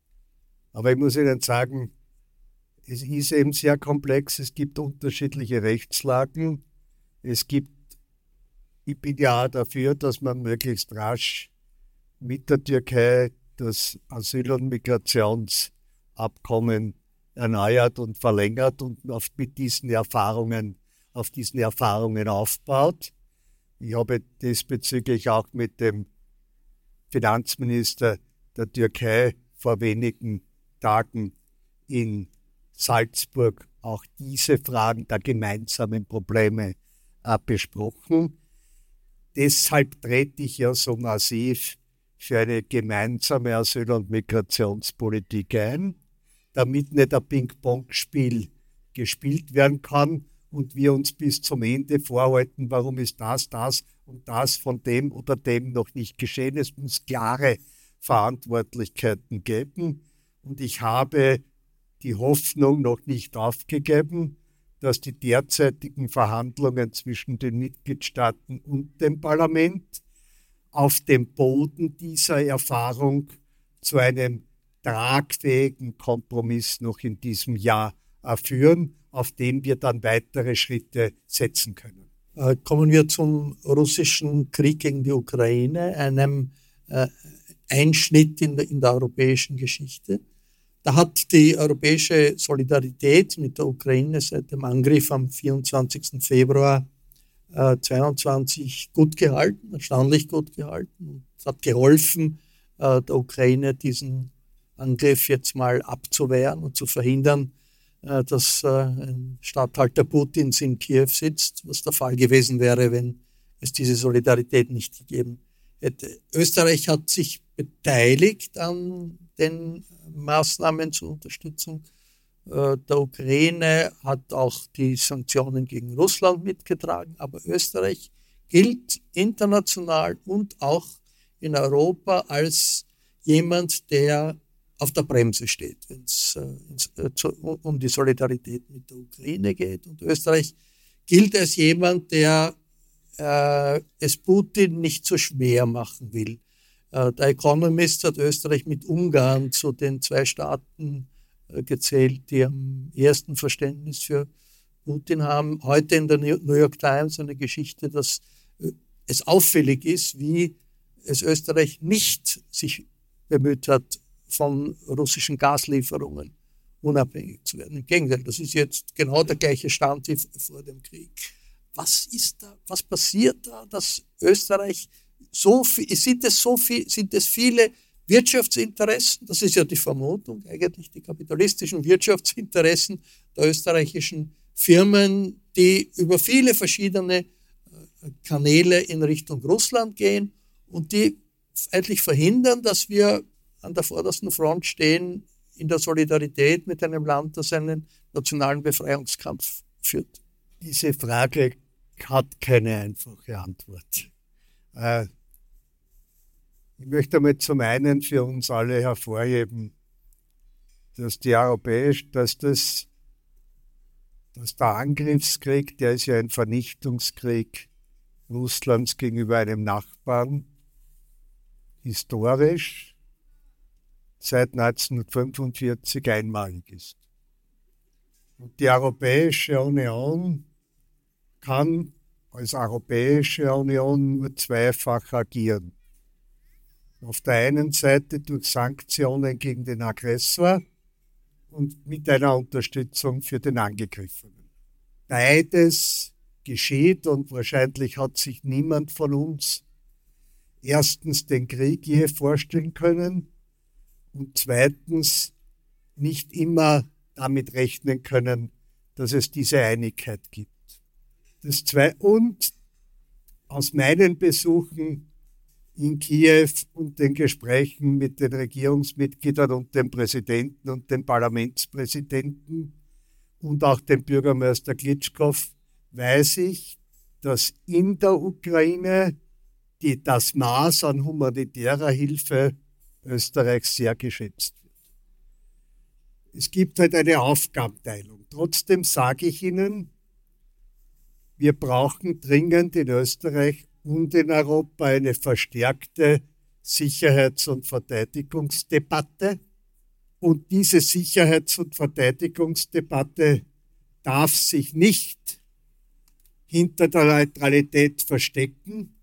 Aber ich muss Ihnen sagen, es ist eben sehr komplex, es gibt unterschiedliche Rechtslagen, es gibt, ich bin ja dafür, dass man möglichst rasch mit der Türkei das Asyl- und Migrationsabkommen erneuert und verlängert und auf, mit diesen Erfahrungen, auf diesen Erfahrungen aufbaut. Ich habe diesbezüglich auch mit dem Finanzminister der Türkei vor wenigen Tagen in Salzburg auch diese Fragen der gemeinsamen Probleme äh, besprochen. Deshalb trete ich ja so massiv für eine gemeinsame Asyl- und Migrationspolitik ein damit nicht ein Ping-Pong-Spiel gespielt werden kann und wir uns bis zum Ende vorhalten, warum ist das, das und das von dem oder dem noch nicht geschehen. Es muss klare Verantwortlichkeiten geben und ich habe die Hoffnung noch nicht aufgegeben, dass die derzeitigen Verhandlungen zwischen den Mitgliedstaaten und dem Parlament auf dem Boden dieser Erfahrung zu einem tragfähigen Kompromiss noch in diesem Jahr führen, auf dem wir dann weitere Schritte setzen können. Äh, kommen wir zum russischen Krieg gegen die Ukraine, einem äh, Einschnitt in der, in der europäischen Geschichte. Da hat die europäische Solidarität mit der Ukraine seit dem Angriff am 24. Februar äh, 22 gut gehalten, erstaunlich gut gehalten. Es hat geholfen, äh, der Ukraine diesen Angriff jetzt mal abzuwehren und zu verhindern, äh, dass äh, ein Statthalter Putins in Kiew sitzt, was der Fall gewesen wäre, wenn es diese Solidarität nicht gegeben hätte. Österreich hat sich beteiligt an den Maßnahmen zur Unterstützung äh, der Ukraine, hat auch die Sanktionen gegen Russland mitgetragen, aber Österreich gilt international und auch in Europa als jemand, der auf der Bremse steht, wenn es äh, äh um die Solidarität mit der Ukraine geht. Und Österreich gilt als jemand, der äh, es Putin nicht so schwer machen will. Äh, der Economist hat Österreich mit Ungarn zu den zwei Staaten äh, gezählt, die am ersten Verständnis für Putin haben. Heute in der New York Times eine Geschichte, dass äh, es auffällig ist, wie es Österreich nicht sich bemüht hat, von russischen Gaslieferungen unabhängig zu werden. Im Gegenteil, das ist jetzt genau der gleiche Stand wie vor dem Krieg. Was ist da, was passiert da, dass Österreich so viel, sind es so viel, sind es viele Wirtschaftsinteressen, das ist ja die Vermutung, eigentlich die kapitalistischen Wirtschaftsinteressen der österreichischen Firmen, die über viele verschiedene äh, Kanäle in Richtung Russland gehen und die eigentlich verhindern, dass wir an der vordersten Front stehen in der Solidarität mit einem Land, das einen nationalen Befreiungskampf führt. Diese Frage hat keine einfache Antwort. Äh, ich möchte damit zum einen für uns alle hervorheben, dass die europäisch, dass das, dass der Angriffskrieg, der ist ja ein Vernichtungskrieg Russlands gegenüber einem Nachbarn, historisch seit 1945 einmalig ist. Und die Europäische Union kann als Europäische Union nur zweifach agieren. Auf der einen Seite durch Sanktionen gegen den Aggressor und mit einer Unterstützung für den Angegriffenen. Beides geschieht und wahrscheinlich hat sich niemand von uns erstens den Krieg je vorstellen können und zweitens nicht immer damit rechnen können, dass es diese Einigkeit gibt. Das zwei und aus meinen Besuchen in Kiew und den Gesprächen mit den Regierungsmitgliedern und dem Präsidenten und dem Parlamentspräsidenten und auch dem Bürgermeister Klitschkow weiß ich, dass in der Ukraine die, das Maß an humanitärer Hilfe Österreichs sehr geschätzt wird. Es gibt halt eine Aufgabenteilung. Trotzdem sage ich Ihnen, wir brauchen dringend in Österreich und in Europa eine verstärkte Sicherheits- und Verteidigungsdebatte. Und diese Sicherheits- und Verteidigungsdebatte darf sich nicht hinter der Neutralität verstecken,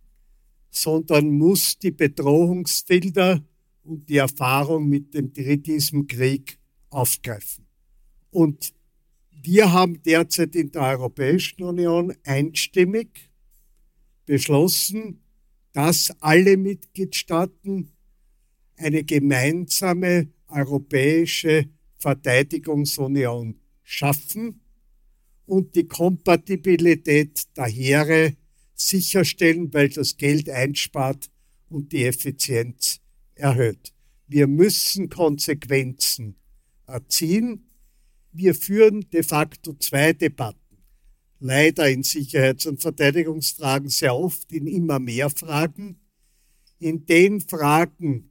sondern muss die Bedrohungsbilder und die Erfahrung mit dem diesem Krieg aufgreifen. Und wir haben derzeit in der Europäischen Union einstimmig beschlossen, dass alle Mitgliedstaaten eine gemeinsame europäische Verteidigungsunion schaffen und die Kompatibilität der Heere sicherstellen, weil das Geld einspart und die Effizienz erhöht. Wir müssen Konsequenzen erziehen. Wir führen de facto zwei Debatten leider in Sicherheits- und Verteidigungsfragen sehr oft in immer mehr Fragen. In den Fragen,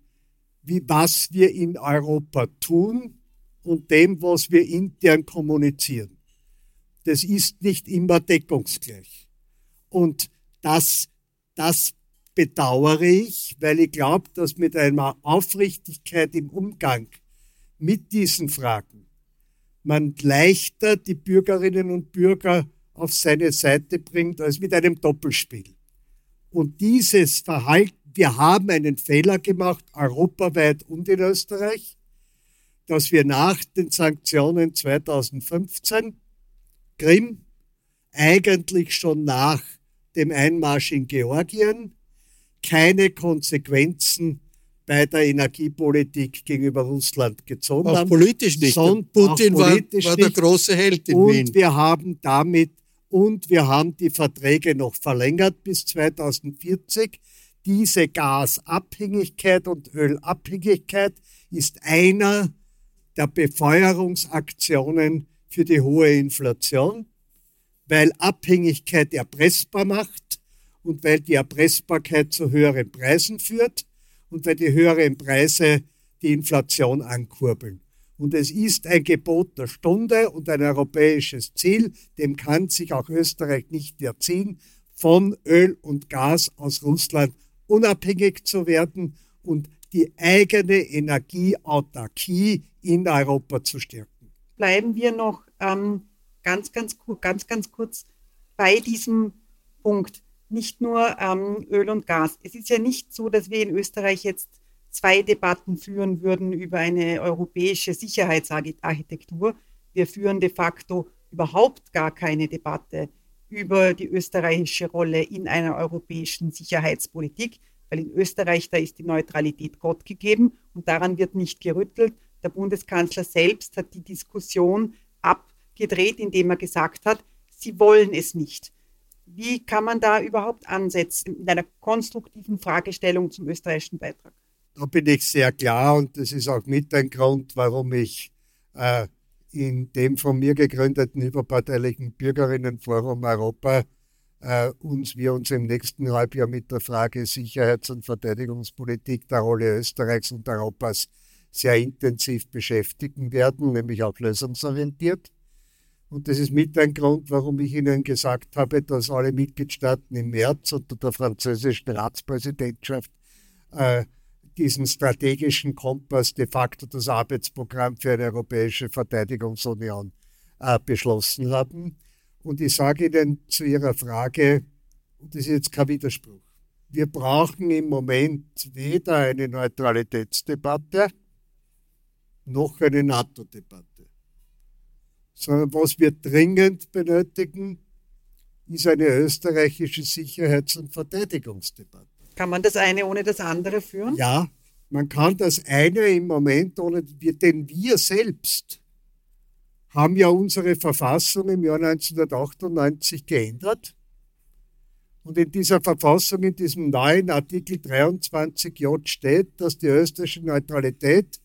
wie was wir in Europa tun und dem, was wir intern kommunizieren. Das ist nicht immer deckungsgleich. Und das, das bedauere ich, weil ich glaube, dass mit einer Aufrichtigkeit im Umgang mit diesen Fragen man leichter die Bürgerinnen und Bürger auf seine Seite bringt als mit einem Doppelspiel. Und dieses Verhalten, wir haben einen Fehler gemacht, europaweit und in Österreich, dass wir nach den Sanktionen 2015 Krim eigentlich schon nach dem Einmarsch in Georgien keine Konsequenzen bei der Energiepolitik gegenüber Russland gezogen auch haben. Politisch nicht. Putin politisch war, war der große Held in und Wien. wir haben damit und wir haben die Verträge noch verlängert bis 2040. Diese Gasabhängigkeit und Ölabhängigkeit ist einer der Befeuerungsaktionen für die hohe Inflation, weil Abhängigkeit erpressbar macht und weil die Erpressbarkeit zu höheren Preisen führt und weil die höheren Preise die Inflation ankurbeln. Und es ist ein Gebot der Stunde und ein europäisches Ziel, dem kann sich auch Österreich nicht erziehen, von Öl und Gas aus Russland unabhängig zu werden und die eigene Energieautarkie in Europa zu stärken. Bleiben wir noch ähm, ganz, ganz, ganz, ganz kurz bei diesem Punkt. Nicht nur ähm, Öl und Gas. Es ist ja nicht so, dass wir in Österreich jetzt zwei Debatten führen würden über eine europäische Sicherheitsarchitektur. Wir führen de facto überhaupt gar keine Debatte über die österreichische Rolle in einer europäischen Sicherheitspolitik, weil in Österreich da ist die Neutralität Gott gegeben und daran wird nicht gerüttelt. Der Bundeskanzler selbst hat die Diskussion abgedreht, indem er gesagt hat, sie wollen es nicht. Wie kann man da überhaupt ansetzen in einer konstruktiven Fragestellung zum österreichischen Beitrag? Da bin ich sehr klar und das ist auch mit ein Grund, warum ich äh, in dem von mir gegründeten überparteilichen Bürgerinnenforum Europa äh, uns wir uns im nächsten Halbjahr mit der Frage Sicherheits- und Verteidigungspolitik der Rolle Österreichs und Europas sehr intensiv beschäftigen werden, nämlich auch lösungsorientiert. Und das ist mit ein Grund, warum ich Ihnen gesagt habe, dass alle Mitgliedstaaten im März unter der französischen Ratspräsidentschaft äh, diesen strategischen Kompass, de facto das Arbeitsprogramm für eine europäische Verteidigungsunion äh, beschlossen haben. Und ich sage Ihnen zu Ihrer Frage, und das ist jetzt kein Widerspruch, wir brauchen im Moment weder eine Neutralitätsdebatte noch eine NATO-Debatte, sondern was wir dringend benötigen, ist eine österreichische Sicherheits- und Verteidigungsdebatte. Kann man das eine ohne das andere führen? Ja, man kann das eine im Moment ohne, denn wir selbst haben ja unsere Verfassung im Jahr 1998 geändert. Und in dieser Verfassung, in diesem neuen Artikel 23j steht, dass die österreichische Neutralität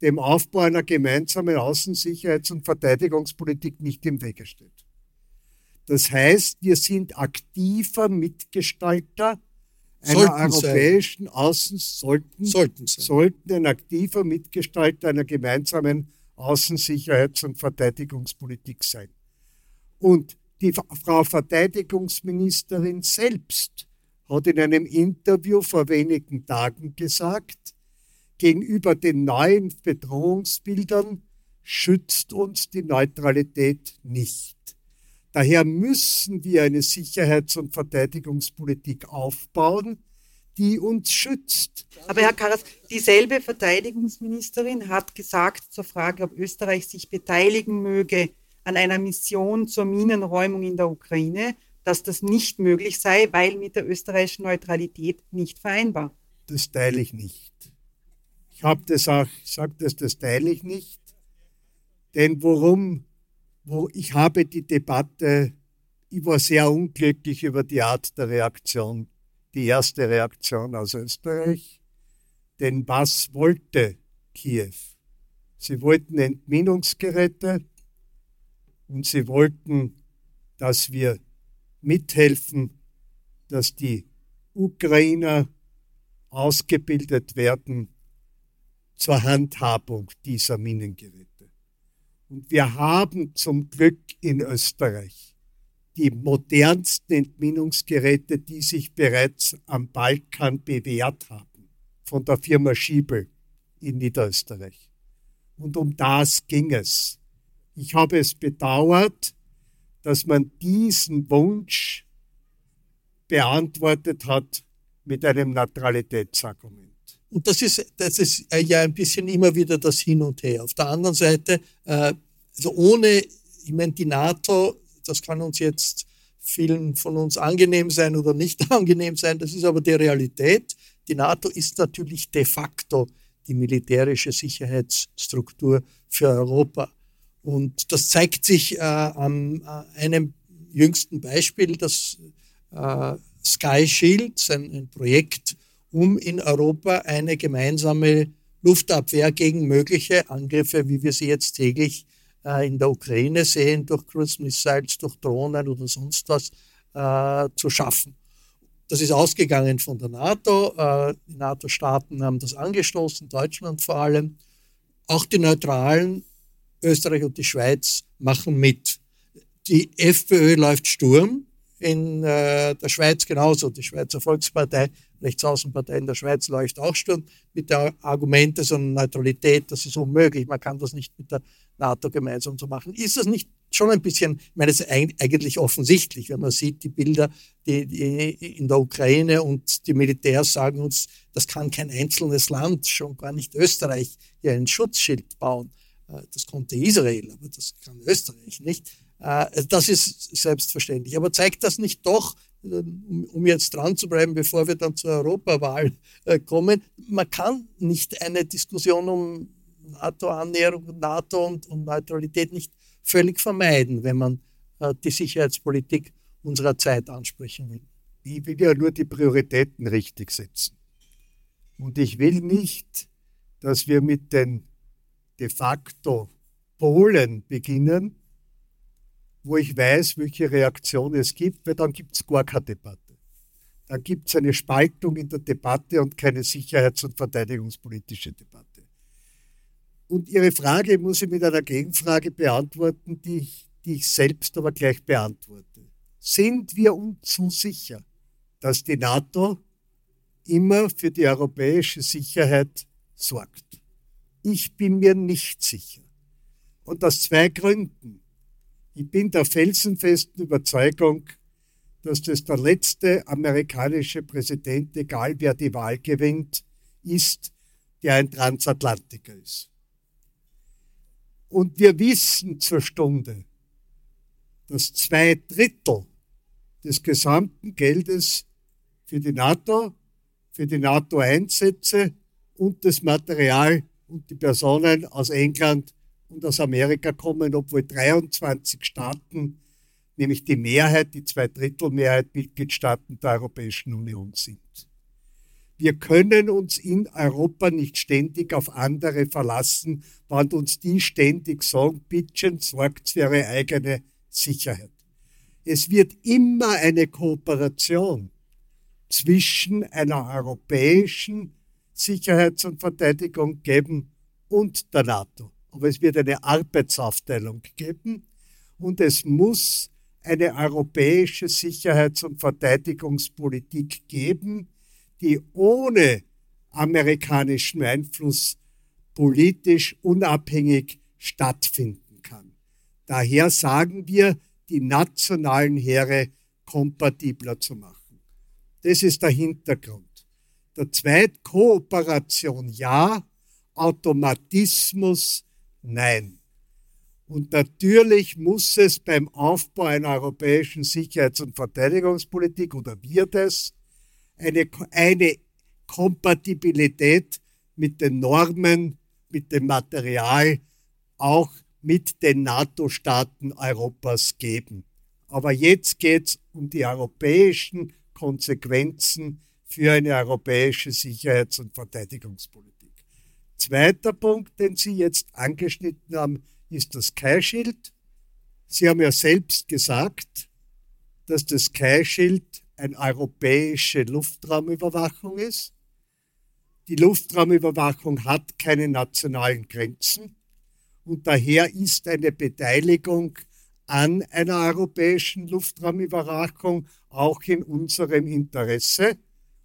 dem Aufbau einer gemeinsamen Außensicherheits- und Verteidigungspolitik nicht im Wege steht. Das heißt, wir sind aktiver Mitgestalter einer sollten europäischen sein. Außen sollten, sollten, sollten ein aktiver Mitgestalter einer gemeinsamen Außensicherheits- und Verteidigungspolitik sein. Und die Frau Verteidigungsministerin selbst hat in einem Interview vor wenigen Tagen gesagt, gegenüber den neuen Bedrohungsbildern schützt uns die Neutralität nicht. Daher müssen wir eine Sicherheits- und Verteidigungspolitik aufbauen, die uns schützt. Aber Herr Karas, dieselbe Verteidigungsministerin hat gesagt zur Frage, ob Österreich sich beteiligen möge an einer Mission zur Minenräumung in der Ukraine, dass das nicht möglich sei, weil mit der österreichischen Neutralität nicht vereinbar. Das teile ich nicht. Ich habe das auch gesagt, dass das teile ich nicht. Denn worum, wo ich habe die Debatte, ich war sehr unglücklich über die Art der Reaktion die erste Reaktion aus Österreich. Denn was wollte Kiew? Sie wollten Entminungsgeräte und sie wollten, dass wir mithelfen, dass die Ukrainer ausgebildet werden zur Handhabung dieser Minengeräte. Und wir haben zum Glück in Österreich die modernsten Entminungsgeräte, die sich bereits am Balkan bewährt haben, von der Firma Schiebel in Niederösterreich. Und um das ging es. Ich habe es bedauert, dass man diesen Wunsch beantwortet hat mit einem Neutralitätsargument. Und das ist, das ist ja ein bisschen immer wieder das Hin und Her. Auf der anderen Seite, äh, also ohne, ich meine, die NATO, das kann uns jetzt vielen von uns angenehm sein oder nicht angenehm sein, das ist aber die Realität. Die NATO ist natürlich de facto die militärische Sicherheitsstruktur für Europa. Und das zeigt sich äh, an äh, einem jüngsten Beispiel, das äh, Sky Shield, ein, ein Projekt, um in Europa eine gemeinsame Luftabwehr gegen mögliche Angriffe, wie wir sie jetzt täglich äh, in der Ukraine sehen, durch Cruise Missiles, durch Drohnen oder sonst was, äh, zu schaffen. Das ist ausgegangen von der NATO. Äh, die NATO-Staaten haben das angestoßen, Deutschland vor allem. Auch die Neutralen, Österreich und die Schweiz, machen mit. Die FPÖ läuft Sturm, in der Schweiz genauso. Die Schweizer Volkspartei, Rechtsaußenpartei in der Schweiz läuft auch Sturm mit der Argumente so Neutralität, das ist unmöglich, man kann das nicht mit der NATO gemeinsam so machen. Ist das nicht schon ein bisschen, ich meine, es ist eigentlich offensichtlich, wenn man sieht die Bilder die, die in der Ukraine und die Militärs sagen uns, das kann kein einzelnes Land, schon gar nicht Österreich, hier ein Schutzschild bauen. Äh, das konnte Israel, aber das kann Österreich nicht. Äh, das ist selbstverständlich. Aber zeigt das nicht doch, um jetzt dran zu bleiben, bevor wir dann zur Europawahl kommen, man kann nicht eine Diskussion um NATO-Annäherung, NATO und, und Neutralität nicht völlig vermeiden, wenn man äh, die Sicherheitspolitik unserer Zeit ansprechen will. Ich will ja nur die Prioritäten richtig setzen. Und ich will nicht, dass wir mit den de facto Polen beginnen, wo ich weiß, welche Reaktion es gibt, weil dann gibt es gar keine Debatte. Dann gibt es eine Spaltung in der Debatte und keine sicherheits- und verteidigungspolitische Debatte. Und Ihre Frage muss ich mit einer Gegenfrage beantworten, die ich, die ich selbst aber gleich beantworte. Sind wir uns so sicher, dass die NATO immer für die europäische Sicherheit sorgt? Ich bin mir nicht sicher. Und aus zwei Gründen. Ich bin der felsenfesten Überzeugung, dass das der letzte amerikanische Präsident, egal wer die Wahl gewinnt, ist, der ein Transatlantiker ist. Und wir wissen zur Stunde, dass zwei Drittel des gesamten Geldes für die NATO, für die NATO-Einsätze und das Material und die Personen aus England und aus Amerika kommen, obwohl 23 Staaten, nämlich die Mehrheit, die Zweidrittelmehrheit Mitgliedstaaten der Europäischen Union sind. Wir können uns in Europa nicht ständig auf andere verlassen, wenn uns die ständig sagen, bitte sorgt für ihre eigene Sicherheit. Es wird immer eine Kooperation zwischen einer europäischen Sicherheits- und Verteidigung geben und der NATO. Aber es wird eine Arbeitsaufteilung geben und es muss eine europäische Sicherheits- und Verteidigungspolitik geben, die ohne amerikanischen Einfluss politisch unabhängig stattfinden kann. Daher sagen wir, die nationalen Heere kompatibler zu machen. Das ist der Hintergrund. Der zweite Kooperation ja, Automatismus nein. Und natürlich muss es beim Aufbau einer europäischen Sicherheits- und Verteidigungspolitik oder wird es eine, eine Kompatibilität mit den Normen, mit dem Material, auch mit den NATO-Staaten Europas geben. Aber jetzt geht es um die europäischen Konsequenzen für eine europäische Sicherheits- und Verteidigungspolitik. Zweiter Punkt, den Sie jetzt angeschnitten haben, ist das Sky-Schild. Sie haben ja selbst gesagt, dass das Sky-Schild eine europäische Luftraumüberwachung ist. Die Luftraumüberwachung hat keine nationalen Grenzen und daher ist eine Beteiligung an einer europäischen Luftraumüberwachung auch in unserem Interesse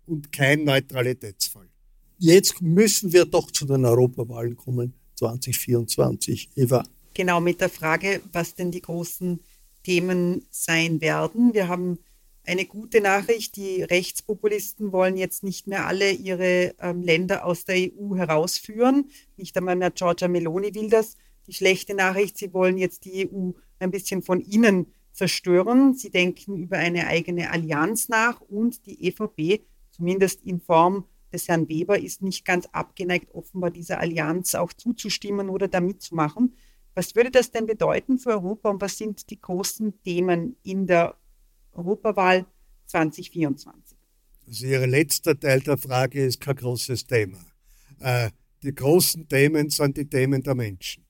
und kein Neutralitätsfall. Jetzt müssen wir doch zu den Europawahlen kommen, 2024. Eva. Genau mit der Frage, was denn die großen Themen sein werden. Wir haben eine gute Nachricht. Die Rechtspopulisten wollen jetzt nicht mehr alle ihre ähm, Länder aus der EU herausführen. Nicht einmal mehr Giorgia Meloni will das. Die schlechte Nachricht, sie wollen jetzt die EU ein bisschen von innen zerstören. Sie denken über eine eigene Allianz nach und die EVP, zumindest in Form des Herrn Weber, ist nicht ganz abgeneigt, offenbar dieser Allianz auch zuzustimmen oder da mitzumachen. Was würde das denn bedeuten für Europa und was sind die großen Themen in der Europawahl 2024? Also Ihr letzter Teil der Frage ist kein großes Thema. Äh, die großen Themen sind die Themen der Menschen.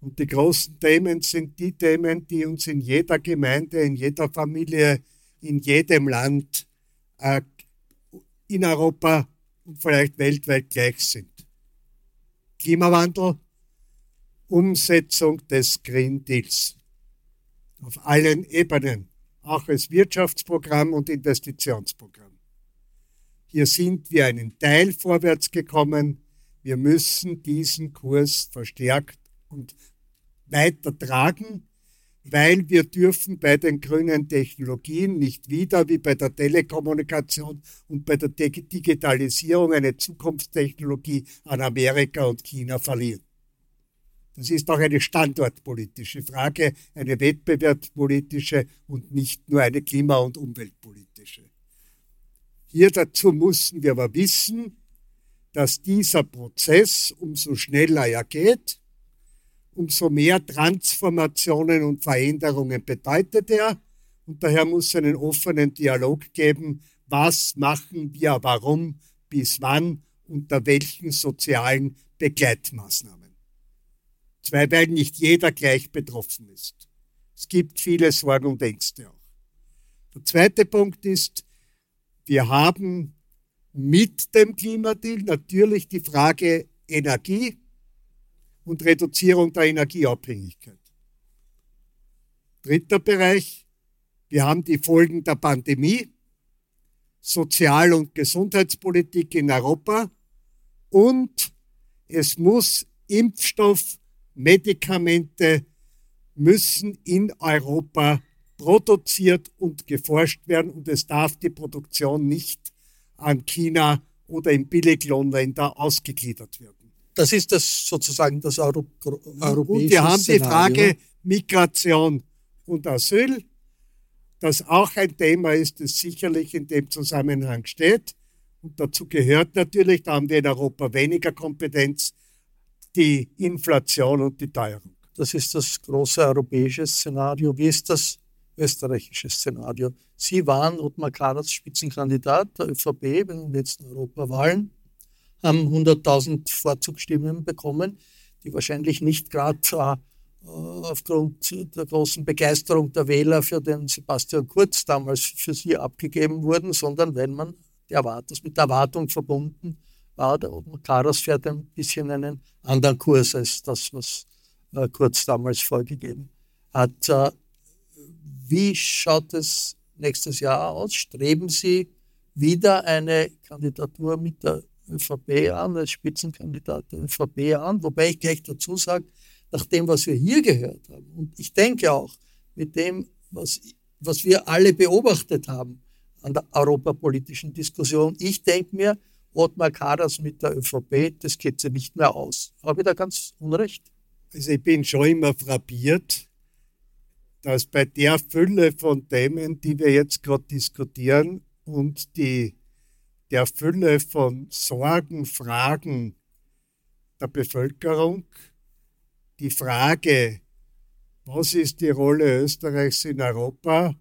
Und die großen Themen sind die Themen, die uns in jeder Gemeinde, in jeder Familie, in jedem Land äh, in Europa und vielleicht weltweit gleich sind. Klimawandel, Umsetzung des Green Deals auf allen Ebenen, auch als Wirtschaftsprogramm und Investitionsprogramm. Hier sind wir einen Teil vorwärts gekommen. Wir müssen diesen Kurs verstärkt und weiter tragen weil wir dürfen bei den grünen Technologien nicht wieder wie bei der Telekommunikation und bei der Digitalisierung eine Zukunftstechnologie an Amerika und China verlieren. Das ist auch eine standortpolitische Frage, eine wettbewerbspolitische und nicht nur eine klima- und umweltpolitische. Hier dazu müssen wir aber wissen, dass dieser Prozess umso schneller er geht, umso mehr Transformationen und Veränderungen bedeutet er. Und daher muss es einen offenen Dialog geben, was machen wir, warum, bis wann, unter welchen sozialen Begleitmaßnahmen. Zwei, weil nicht jeder gleich betroffen ist. Es gibt viele Sorgen und Ängste auch. Der zweite Punkt ist, wir haben mit dem Klimadeal natürlich die Frage Energie, und Reduzierung der Energieabhängigkeit. Dritter Bereich, wir haben die Folgen der Pandemie, Sozial- und Gesundheitspolitik in Europa und es muss Impfstoff, Medikamente müssen in Europa produziert und geforscht werden und es darf die Produktion nicht an China oder in Billiglohnländer ausgegliedert werden. Das ist das sozusagen das Euro europäische Und wir haben die Frage Migration und Asyl, das auch ein Thema ist, das sicherlich in dem Zusammenhang steht. Und dazu gehört natürlich, da haben wir in Europa weniger Kompetenz, die Inflation und die Teuerung. Das ist das große europäische Szenario. Wie ist das österreichische Szenario? Sie waren Ottmar Karas Spitzenkandidat der ÖVP bei den letzten Europawahlen haben 100.000 Vorzugsstimmen bekommen, die wahrscheinlich nicht gerade äh, aufgrund der großen Begeisterung der Wähler für den Sebastian Kurz damals für sie abgegeben wurden, sondern wenn man das mit der Erwartung verbunden war, der Karas fährt ein bisschen einen anderen Kurs als das, was äh, Kurz damals vorgegeben hat. Äh, wie schaut es nächstes Jahr aus? Streben Sie wieder eine Kandidatur mit der ÖVP an, als Spitzenkandidat der ÖVP an, wobei ich gleich dazu sage, nach dem, was wir hier gehört haben, und ich denke auch mit dem, was, was wir alle beobachtet haben an der europapolitischen Diskussion, ich denke mir, Ottmar Karas mit der ÖVP, das geht sie nicht mehr aus. Habe ich da ganz unrecht? Also ich bin schon immer frappiert, dass bei der Fülle von Themen, die wir jetzt gerade diskutieren und die der Fülle von Sorgen, Fragen der Bevölkerung die Frage, was ist die Rolle Österreichs in Europa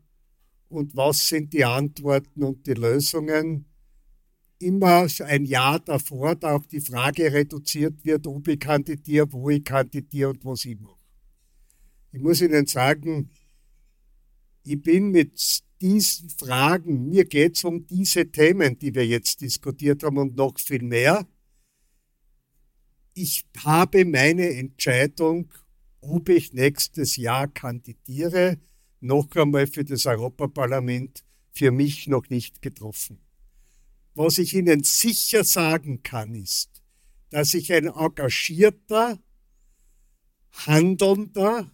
und was sind die Antworten und die Lösungen, immer ein Jahr davor da auf die Frage reduziert wird, ob ich kandidiere, wo ich kandidiere und was ich mache. Ich muss Ihnen sagen, ich bin mit diesen Fragen, mir geht es um diese Themen, die wir jetzt diskutiert haben und noch viel mehr. Ich habe meine Entscheidung ob ich nächstes Jahr kandidiere, noch einmal für das Europaparlament, für mich noch nicht getroffen. Was ich Ihnen sicher sagen kann, ist, dass ich ein engagierter, handelnder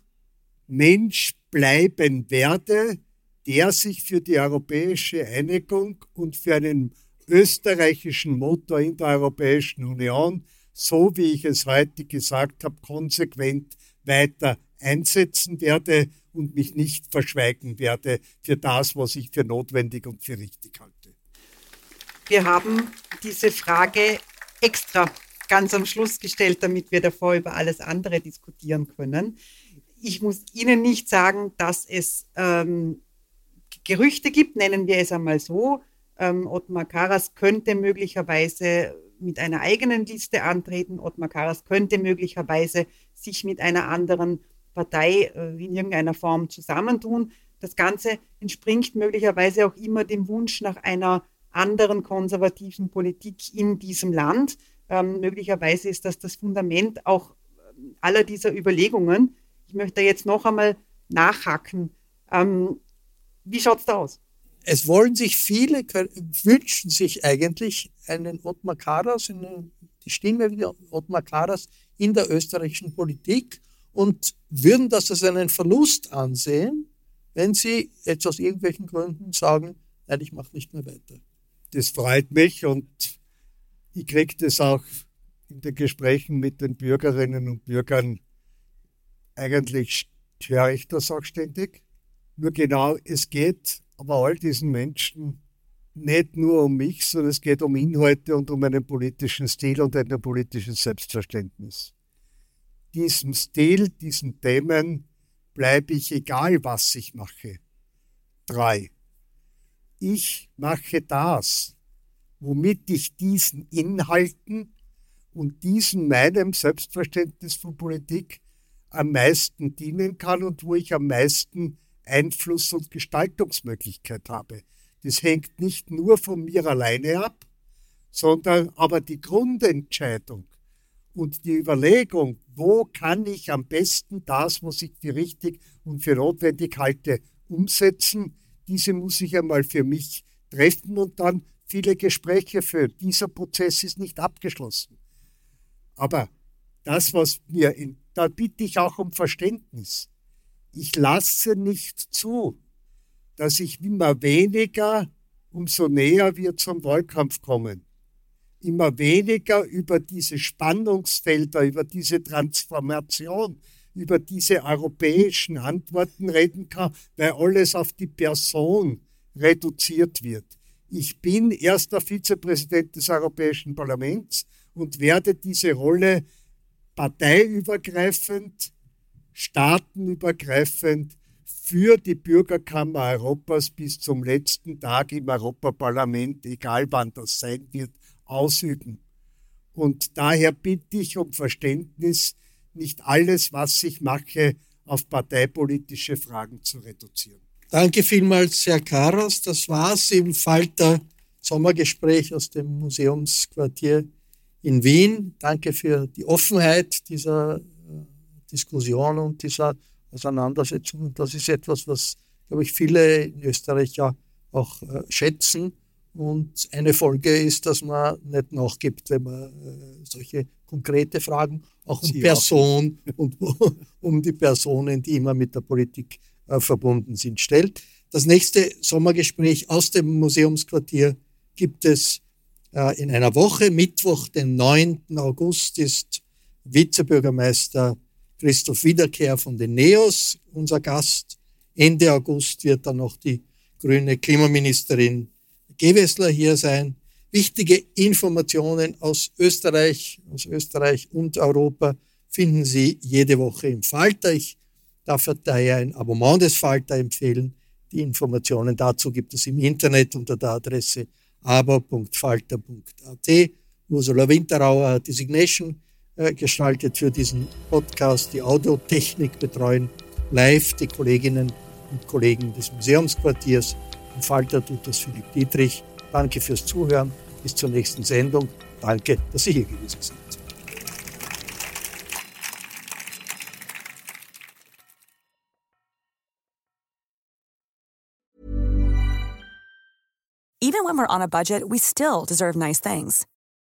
Mensch bleiben werde, der sich für die europäische Einigung und für einen österreichischen Motor in der Europäischen Union, so wie ich es heute gesagt habe, konsequent weiter einsetzen werde und mich nicht verschweigen werde für das, was ich für notwendig und für richtig halte. Wir haben diese Frage extra ganz am Schluss gestellt, damit wir davor über alles andere diskutieren können. Ich muss Ihnen nicht sagen, dass es ähm, Gerüchte gibt, nennen wir es einmal so. Ähm, Ottmar Karas könnte möglicherweise mit einer eigenen Liste antreten. Ottmar Karas könnte möglicherweise sich mit einer anderen Partei äh, in irgendeiner Form zusammentun. Das Ganze entspringt möglicherweise auch immer dem Wunsch nach einer anderen konservativen Politik in diesem Land. Ähm, möglicherweise ist das das Fundament auch äh, aller dieser Überlegungen. Ich möchte jetzt noch einmal nachhaken. Ähm, wie schaut es da aus? Es wollen sich viele, wünschen sich eigentlich einen Ottmar Karas, eine, die Stimme wie Ottmar Karas in der österreichischen Politik und würden das als einen Verlust ansehen, wenn sie jetzt aus irgendwelchen Gründen sagen, nein, ich mache nicht mehr weiter. Das freut mich und ich kriege das auch in den Gesprächen mit den Bürgerinnen und Bürgern eigentlich höre ich das auch ständig. Nur genau, es geht aber all diesen Menschen nicht nur um mich, sondern es geht um Inhalte und um einen politischen Stil und ein politisches Selbstverständnis. Diesem Stil, diesen Themen bleibe ich egal, was ich mache. Drei. Ich mache das, womit ich diesen Inhalten und diesem meinem Selbstverständnis von Politik am meisten dienen kann und wo ich am meisten Einfluss und Gestaltungsmöglichkeit habe. Das hängt nicht nur von mir alleine ab, sondern aber die Grundentscheidung und die Überlegung, wo kann ich am besten das, was ich für richtig und für notwendig halte, umsetzen, diese muss ich einmal für mich treffen und dann viele Gespräche führen. Dieser Prozess ist nicht abgeschlossen. Aber das, was mir, in, da bitte ich auch um Verständnis ich lasse nicht zu, dass ich immer weniger, umso näher wir zum Wahlkampf kommen, immer weniger über diese Spannungsfelder, über diese Transformation, über diese europäischen Antworten reden kann, weil alles auf die Person reduziert wird. Ich bin erster Vizepräsident des Europäischen Parlaments und werde diese Rolle parteiübergreifend staatenübergreifend für die Bürgerkammer Europas bis zum letzten Tag im Europaparlament, egal wann das sein wird, ausüben. Und daher bitte ich um Verständnis, nicht alles, was ich mache, auf parteipolitische Fragen zu reduzieren. Danke vielmals, Herr Karas. Das war's im Falter Sommergespräch aus dem Museumsquartier in Wien. Danke für die Offenheit dieser Diskussion und dieser Auseinandersetzung. Das ist etwas, was, glaube ich, viele in Österreich ja auch äh, schätzen. Und eine Folge ist, dass man nicht nachgibt, wenn man äh, solche konkrete Fragen auch um Sie Person auch. und um die Personen, die immer mit der Politik äh, verbunden sind, stellt. Das nächste Sommergespräch aus dem Museumsquartier gibt es äh, in einer Woche. Mittwoch, den 9. August, ist Vizebürgermeister Christoph Wiederkehr von den NEOS, unser Gast. Ende August wird dann noch die grüne Klimaministerin Gewessler hier sein. Wichtige Informationen aus Österreich, aus Österreich und Europa finden Sie jede Woche im Falter. Ich darf daher ein Abonnement des Falter empfehlen. Die Informationen dazu gibt es im Internet unter der Adresse abo.falter.at. Ursula Winterauer hat Designation äh, gestaltet für diesen Podcast, die Audiotechnik betreuen live die Kolleginnen und Kollegen des Museumsquartiers. Im Falter tut das Philipp Dietrich. Danke fürs Zuhören. Bis zur nächsten Sendung. Danke, dass Sie hier gewesen sind. Even when we're on a budget, we still deserve nice things.